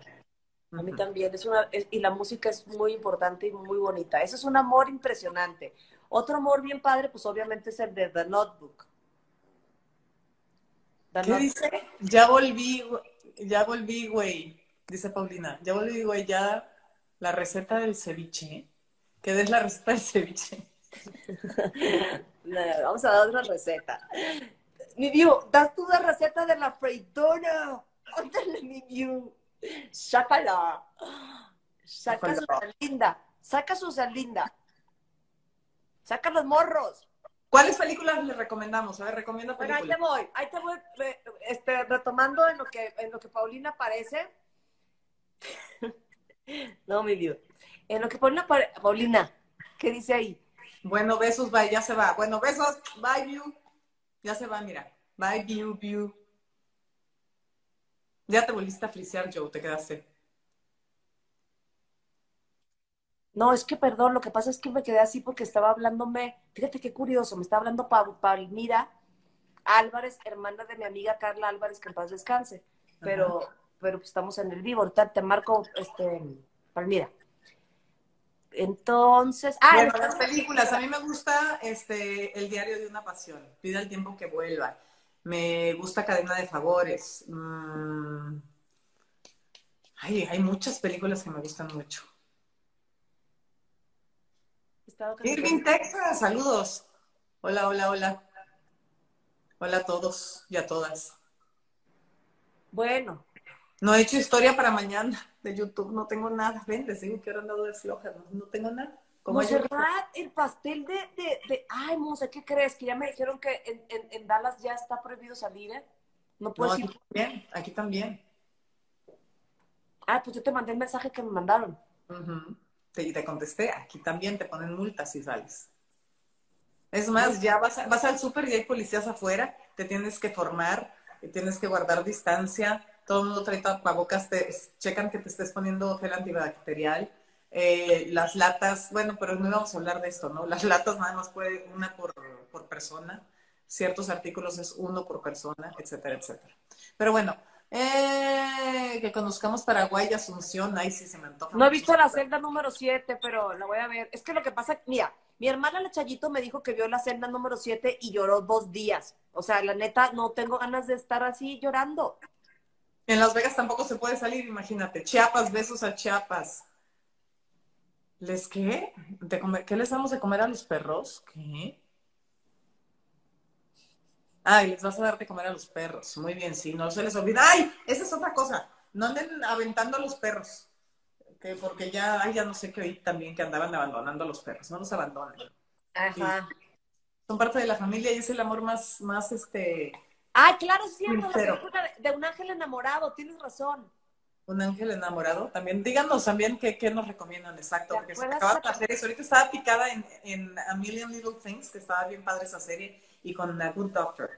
A mí también. Es una, es- y la música es muy importante y muy bonita. Ese es un amor impresionante. Otro amor bien padre, pues obviamente es el de The Notebook. The ¿Qué Notebook. dice? Ya volví, güey. ya volví, güey. Dice Paulina. Ya volví, güey. Ya la receta del ceviche. ¿Qué es la receta del ceviche? No, Vamos a dar otra receta. Mi view, das tú la receta de la freidora. Ándale, mi view. Sácala. Saca su Sácala. linda. Saca su linda. Saca los morros. ¿Cuáles películas les recomendamos? A ver, recomienda Bueno, ahí te películas. voy. Ahí te voy re- este, retomando en lo, que, en lo que Paulina aparece. no, mi view. En lo que Paulina, Paulina, ¿qué dice ahí? Bueno, besos, bye, ya se va. Bueno, besos, bye, view. Ya se va, mira. Bye, view, view. Ya te volviste a frisear, Joe, te quedaste. No, es que perdón, lo que pasa es que me quedé así porque estaba hablándome, fíjate qué curioso, me estaba hablando Pa- Palmira Álvarez, hermana de mi amiga Carla Álvarez, que en paz descanse, pero, pero pues estamos en el vivo, ahorita te marco, este, Palmira. Entonces, ah, Bueno, las películas. A mí me gusta este, El diario de una pasión. Pida el tiempo que vuelva. Me gusta Cadena de Favores. Mm. Ay, hay muchas películas que me gustan mucho. Irving, Texas, saludos. Hola, hola, hola. Hola a todos y a todas. Bueno, No he hecho historia para mañana de YouTube, no tengo nada. Ven, les digo que ahora ando de floja, no, no tengo nada. Monserrat, el pastel de, de, de, ay, Monse, ¿qué crees? Que ya me dijeron que en, en, en Dallas ya está prohibido salir, ¿eh? No No, puedes aquí ir. también, aquí también. Ah, pues yo te mandé el mensaje que me mandaron. Ujú. Te, y te contesté, aquí también te ponen multas si sales. Es más, ya vas, a- vas al súper y hay policías afuera, te tienes que formar, tienes que guardar distancia, todo el mundo trae tapabocas, te checan que te estés poniendo gel antibacterial, eh, las latas, bueno, pero no íbamos a hablar de esto, ¿no? Las latas nada más puede una por, por persona, ciertos artículos es uno por persona, etcétera, etcétera. Pero bueno, eh, que conozcamos Paraguay y Asunción, ahí sí se me antoja. No he visto la celda número 7, pero la voy a ver. Es que lo que pasa, mira, mi hermana la Chayito me dijo que vio la celda número 7 y lloró dos días. O sea, la neta, no tengo ganas de estar así llorando. En Las Vegas tampoco se puede salir, imagínate. Chiapas, besos a Chiapas. ¿Les qué? ¿De comer- ¿Qué les damos de comer a los perros? ¿Qué? Ay, les vas a dar de comer a los perros. Muy bien, sí, no se les olvida. ¡Ay! Esa es otra cosa. No anden aventando a los perros. Que porque ya, ay, ya no sé qué oí también que andaban abandonando a los perros. No los abandonen. Ajá. Son parte de la familia y es el amor más, más este, Ay, claro, cierto, la película de un ángel enamorado, tienes razón. Un ángel enamorado. También díganos también qué, qué nos recomiendan, exacto, ¿Te porque se acuerdas acaba que- la serie. Ahorita estaba picada en, en A Million Little Things, que estaba bien padre esa serie, y con A Good Doctor.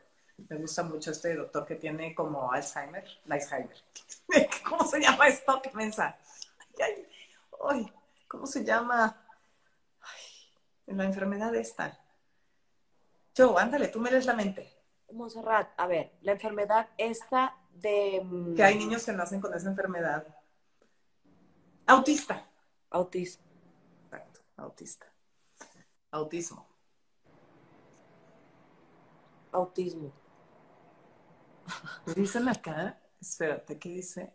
Me gusta mucho este doctor que tiene como Alzheimer. Alzheimer. ¿Cómo se llama esto? ¿Qué mensa? Ay, ay, ay, ¿Cómo se llama? Ay, la enfermedad esta. Joe, ándale, tú me lees la mente. Monserrat, a ver, la enfermedad esta de mm, Que hay niños que nacen con esa enfermedad. Autista. autismo. Exacto, autista. Autismo. Autismo. Dicen acá, espérate, ¿qué dice?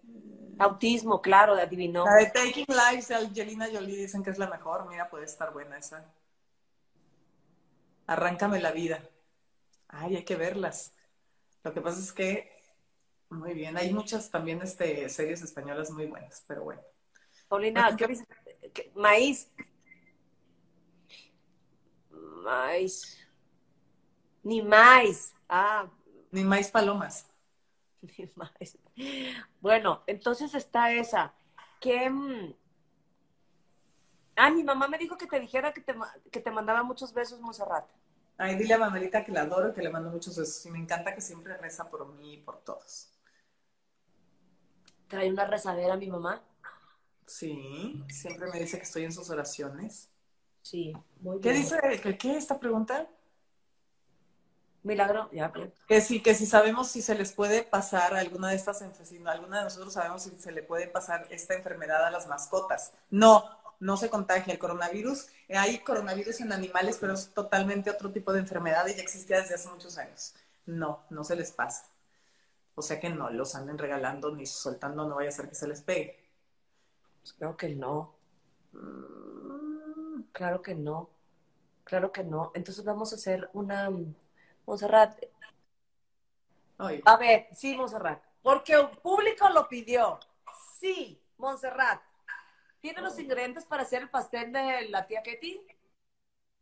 Autismo, claro, adivinó. La de Taking Lives de Angelina Jolie dicen que es la mejor. Mira, puede estar buena esa. Arráncame la vida. Ay, hay que verlas. Lo que pasa es que, muy bien, hay muchas también este, series españolas muy buenas, pero bueno. Paulina, ¿qué? ¿Qué? Maíz. Maíz. Ni maíz. Ah, Ni más palomas. ni maíz. Bueno, entonces está esa. Que. mm, Ah, mi mamá me dijo que te dijera que te, que te mandaba muchos besos, Monserrat. Ay, dile a Manuelita que la adoro y que le mando muchos besos. Y me encanta que siempre reza por mí y por todos. Trae una rezadera mi mamá. Sí, siempre me dice que estoy en sus oraciones. Sí, muy ¿Qué bien. dice? ¿Qué, qué esta pregunta? Milagro, ya. Que si, que si sabemos si se les puede pasar alguna de estas enfermedades, alguna de nosotros sabemos si se le puede pasar esta enfermedad a las mascotas. No, no se contagia el coronavirus. Hay coronavirus en animales, pero es totalmente otro tipo de enfermedad y ya existía desde hace muchos años. No, no se les pasa. O sea que no los anden regalando ni soltando, no vaya a ser que se les pegue. Pues Creo que no. Mm, Claro que no. Claro que no. Entonces vamos a hacer una. Monserrat. ay, A ver, sí, Monserrat. Porque un público lo pidió. Sí, Monserrat. ¿Tiene los ingredientes para hacer el pastel de la tía Ketty?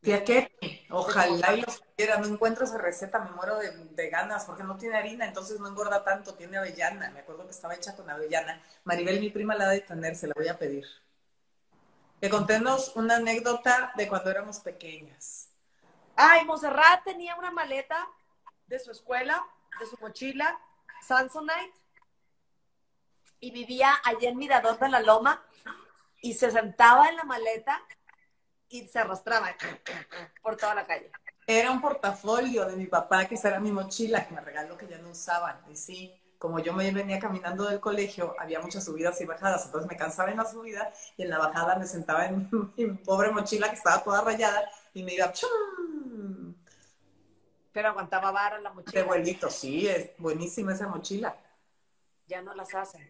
Ketty, ojalá y los quiera. No encuentro esa receta, me muero de, de ganas porque no tiene harina, entonces no engorda tanto, tiene avellana. Me acuerdo que estaba hecha con avellana. Maribel, mi prima, la ha de tener, se la voy a pedir. Que contenos una anécdota de cuando éramos pequeñas. Ay, Monserrat tenía una maleta de su escuela, de su mochila, Samsonite, y vivía allá en Mirador de la Loma, y se sentaba en la maleta y se arrastraba por toda la calle. Era un portafolio de mi papá, que esa era mi mochila, que me regaló que ya no usaban. Y sí, como yo me venía caminando del colegio, había muchas subidas y bajadas, entonces me cansaba en la subida y en la bajada me sentaba en mi pobre mochila que estaba toda rayada y me iba ¡chum! Pero aguantaba vara la de mochila. vuelito. Sí, es buenísima esa mochila. Ya no las hacen.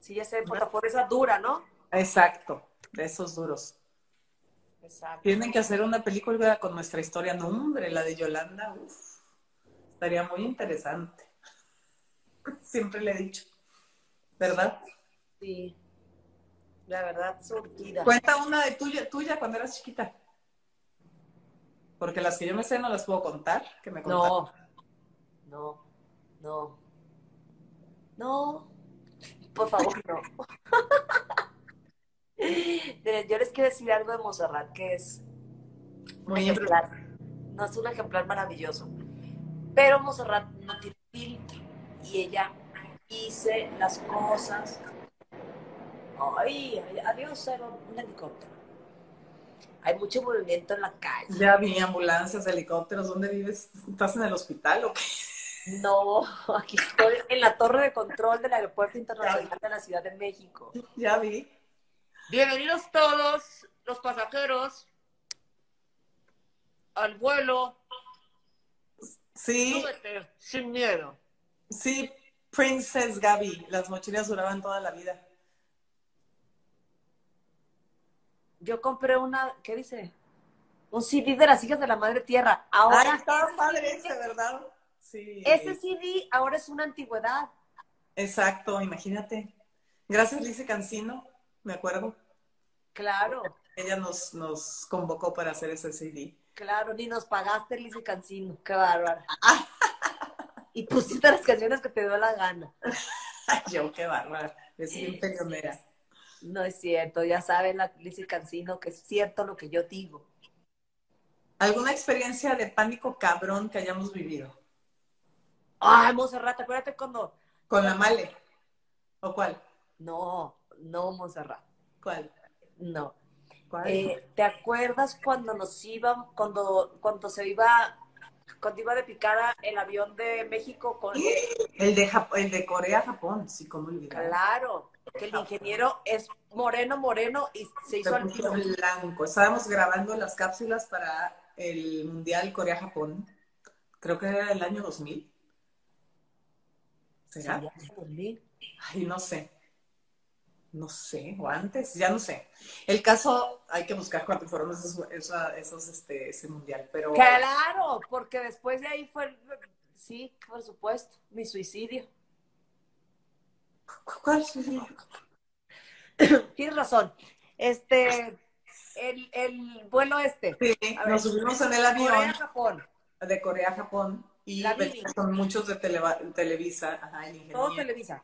Sí, ese portafolio esa dura, ¿no? Exacto, de esos duros. Exacto. Tienen que hacer una película con nuestra historia. No, hombre, la de Yolanda, uf, estaría muy interesante. Siempre le he dicho. ¿Verdad? Sí. La verdad, surtida. Cuenta una de tuya, tuya cuando eras chiquita. Porque las que yo me sé no las puedo contar, que me contaron. No, no, no. No, por favor, no. Yo les quiero decir algo de Monserrat, que es un Muy ejemplar. No es un ejemplar maravilloso. Pero Monserrat no tiene filtro. Y ella dice las cosas. Ay, ay, adiós, un helicóptero. Hay mucho movimiento en la calle. Ya vi ambulancias, helicópteros. ¿Dónde vives? ¿Estás en el hospital o qué? No, aquí estoy en la torre de control del Aeropuerto Internacional de la Ciudad de México. Ya vi. Bienvenidos todos los pasajeros al vuelo. Sí, Súbete sin miedo. sí, Princess Gaby. Las mochilas duraban toda la vida. Yo compré una, ¿qué dice? Un CD de las hijas de la madre tierra. Ahora, Ay, estaba padre ese, ¿verdad? Sí. ese CD ahora es una antigüedad. Exacto, imagínate. Gracias, Lice Cancino, me acuerdo. Claro, Ella nos, nos convocó para hacer ese CD. claro, ni nos pagaste Lice Cancino. Qué bárbara. Y pusiste las canciones que te dio la gana. Yo, qué bárbara. Es bien peleonera. No es cierto, ya saben la Lizzy Cancino que es cierto lo que yo digo. ¿Alguna experiencia de pánico cabrón que hayamos vivido? Ay, Monserrat, acuérdate cuando. ¿Con la Male? ¿O cuál? No, no, Monserrat, ¿Cuál? no. ¿Cuál? Eh, ¿Te acuerdas cuando nos iban, cuando, cuando se iba, cuando iba de picada el avión de México con. el, de Jap- el de Corea, Japón. Sí, cómo olvidar. Claro, que el ingeniero es moreno, moreno y se hizo al puso tiro. blanco. Estábamos grabando las cápsulas para el Mundial Corea-Japón. Creo que era el año 2000. Sí, ¿Será? me dormí. Ay, no sé. No sé, o antes, ya no sé. El caso, hay que buscar cuánto fueron esos, esa- esos, este, ese mundial, pero Claro, porque después de ahí fue, Sí, por supuesto, mi suicidio. ¿Cuál suicidio? Tienes razón. Este, el, el vuelo este. Sí, ver, nos subimos en el avión Corea, Japón. de Corea a Japón y con muchos de Televa- Televisa, ajá, el Todo. Televisa.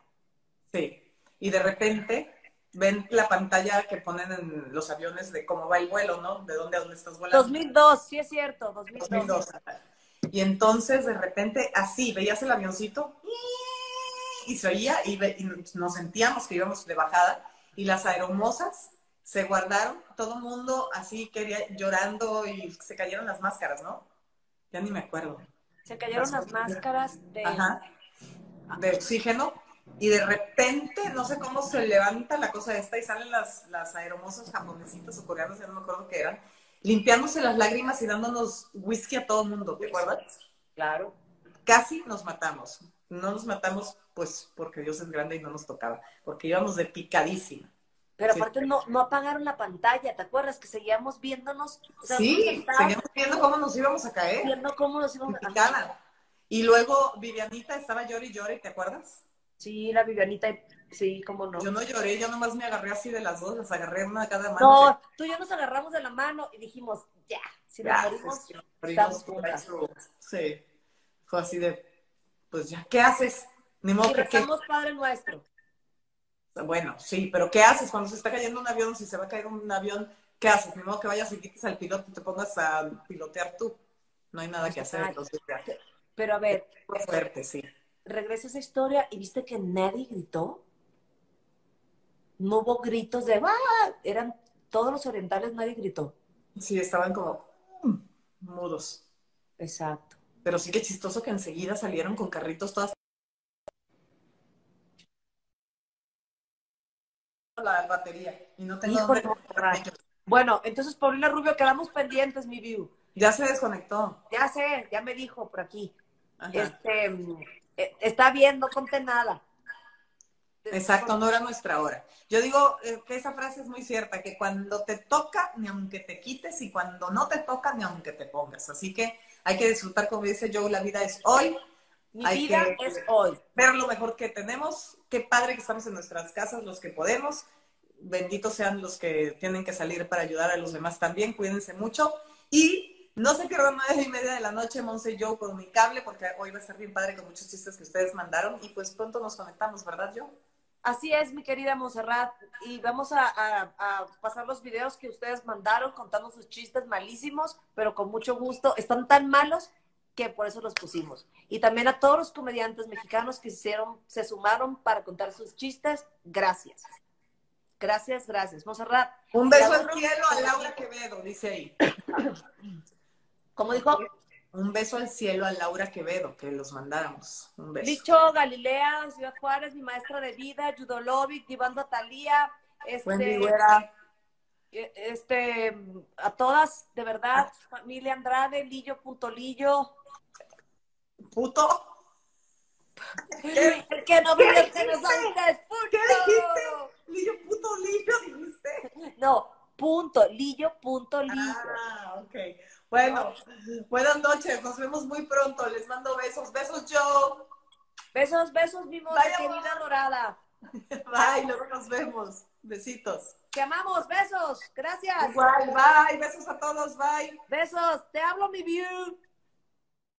Sí. Y de repente ven la pantalla que ponen en los aviones de cómo va el vuelo, ¿no? De dónde a dónde estás volando. 2002, sí es cierto, 2002. 2002. Y entonces de repente así veías el avioncito y se oía y, ve- y nos sentíamos que íbamos de bajada y las aeromosas se guardaron, todo el mundo así quería llorando y se cayeron las máscaras, ¿no? Ya ni me acuerdo. Se cayeron las máscaras de... Ajá. De oxígeno y de repente no sé cómo se levanta la cosa esta y salen las, las aeromosas japonesitas o coreanas, ya no me acuerdo qué eran, limpiándose las lágrimas y dándonos whisky a todo el mundo, ¿te acuerdas? Claro. casi nos matamos. No nos matamos, pues, porque Dios es grande y no nos tocaba, porque íbamos de picadísima. Pero Sí. aparte no, no apagaron la pantalla, ¿te acuerdas? Que seguíamos viéndonos. o sea, Sí, seguimos viendo cómo nos íbamos a caer, viendo cómo nos íbamos a... picada. Y luego Vivianita estaba llori y llori, ¿te acuerdas? Sí, la Vivianita, sí, cómo no. Yo no lloré, yo nomás me agarré así de las dos, las agarré una a cada mano. No, tú y yo nos agarramos de la mano y dijimos, ya, si nos morimos, estamos juntas. Sí, fue así de, pues ya, ¿qué haces? Ni modo Y que, rezamos Padre Nuestro. Bueno, sí, pero ¿qué haces cuando se está cayendo un avión? Si se va a caer un avión, ¿qué haces? Ni modo que vayas y quites al piloto y te pongas a pilotear tú. No hay nada que hacer, entonces ya. Pero a ver, Fue fuerte, sí. Regresa esa historia y viste que nadie gritó. No hubo gritos de ¡ah! Eran todos los orientales, nadie gritó. Sí, estaban como mm, mudos. Exacto. Pero sí que chistoso que enseguida salieron con carritos todas. La batería. Y no Híjole, Monserrat. Bueno, entonces Paulina Rubio, quedamos pendientes, mi view. Ya se desconectó. Ya sé, ya me dijo por aquí. Ajá. Este, está bien, no conté nada. Exacto, no era nuestra hora. Yo digo eh, que esa frase es muy cierta, que cuando te toca, ni aunque te quites, y cuando no te toca, ni aunque te pongas. Así que hay que disfrutar, como dice Joe, la vida es hoy, Mi Hay vida que- es hoy. ver lo mejor que tenemos. Qué padre que estamos en nuestras casas, los que podemos. Benditos sean los que tienen que salir para ayudar a los demás también. Cuídense mucho. Y no se pierdan nueve y media de la noche, Monse y Joe, por mi cable, porque hoy va a estar bien padre con muchos chistes que ustedes mandaron. Y pues pronto nos conectamos, ¿verdad, Joe? Así es, mi querida Monserrat. Y vamos a, a- a pasar los videos que ustedes mandaron contando sus chistes malísimos, pero con mucho gusto. Están tan malos que por eso los pusimos. Y también a todos los comediantes mexicanos que hicieron, se sumaron para contar sus chistes, gracias. Gracias, gracias. Monserrat, Un beso adoro. cielo a Laura Quevedo, dice ahí. como dijo Un beso al cielo a Laura Quevedo, que los mandáramos. Un beso. Licho, Galilea, Ciudad Juárez, mi maestra de vida, Judolovic, Divando Talía, este, eh, este, a todas, de verdad, familia Andrade, Lillo, punto Lillo. Puto. El que no vive antes, punto. ¿Qué dijiste? Lillo, puto Lillo, dijiste. No, punto, Lillo, punto Lillo. Ah, ok. Bueno, buenas noches. Nos vemos muy pronto. Les mando besos. Besos, Joe. Besos, besos, mi querida dorada. Bye, luego nos vemos. Besitos. Te amamos, besos, gracias. Igual, bye. Besos a todos. Bye. Besos, te hablo, mi view.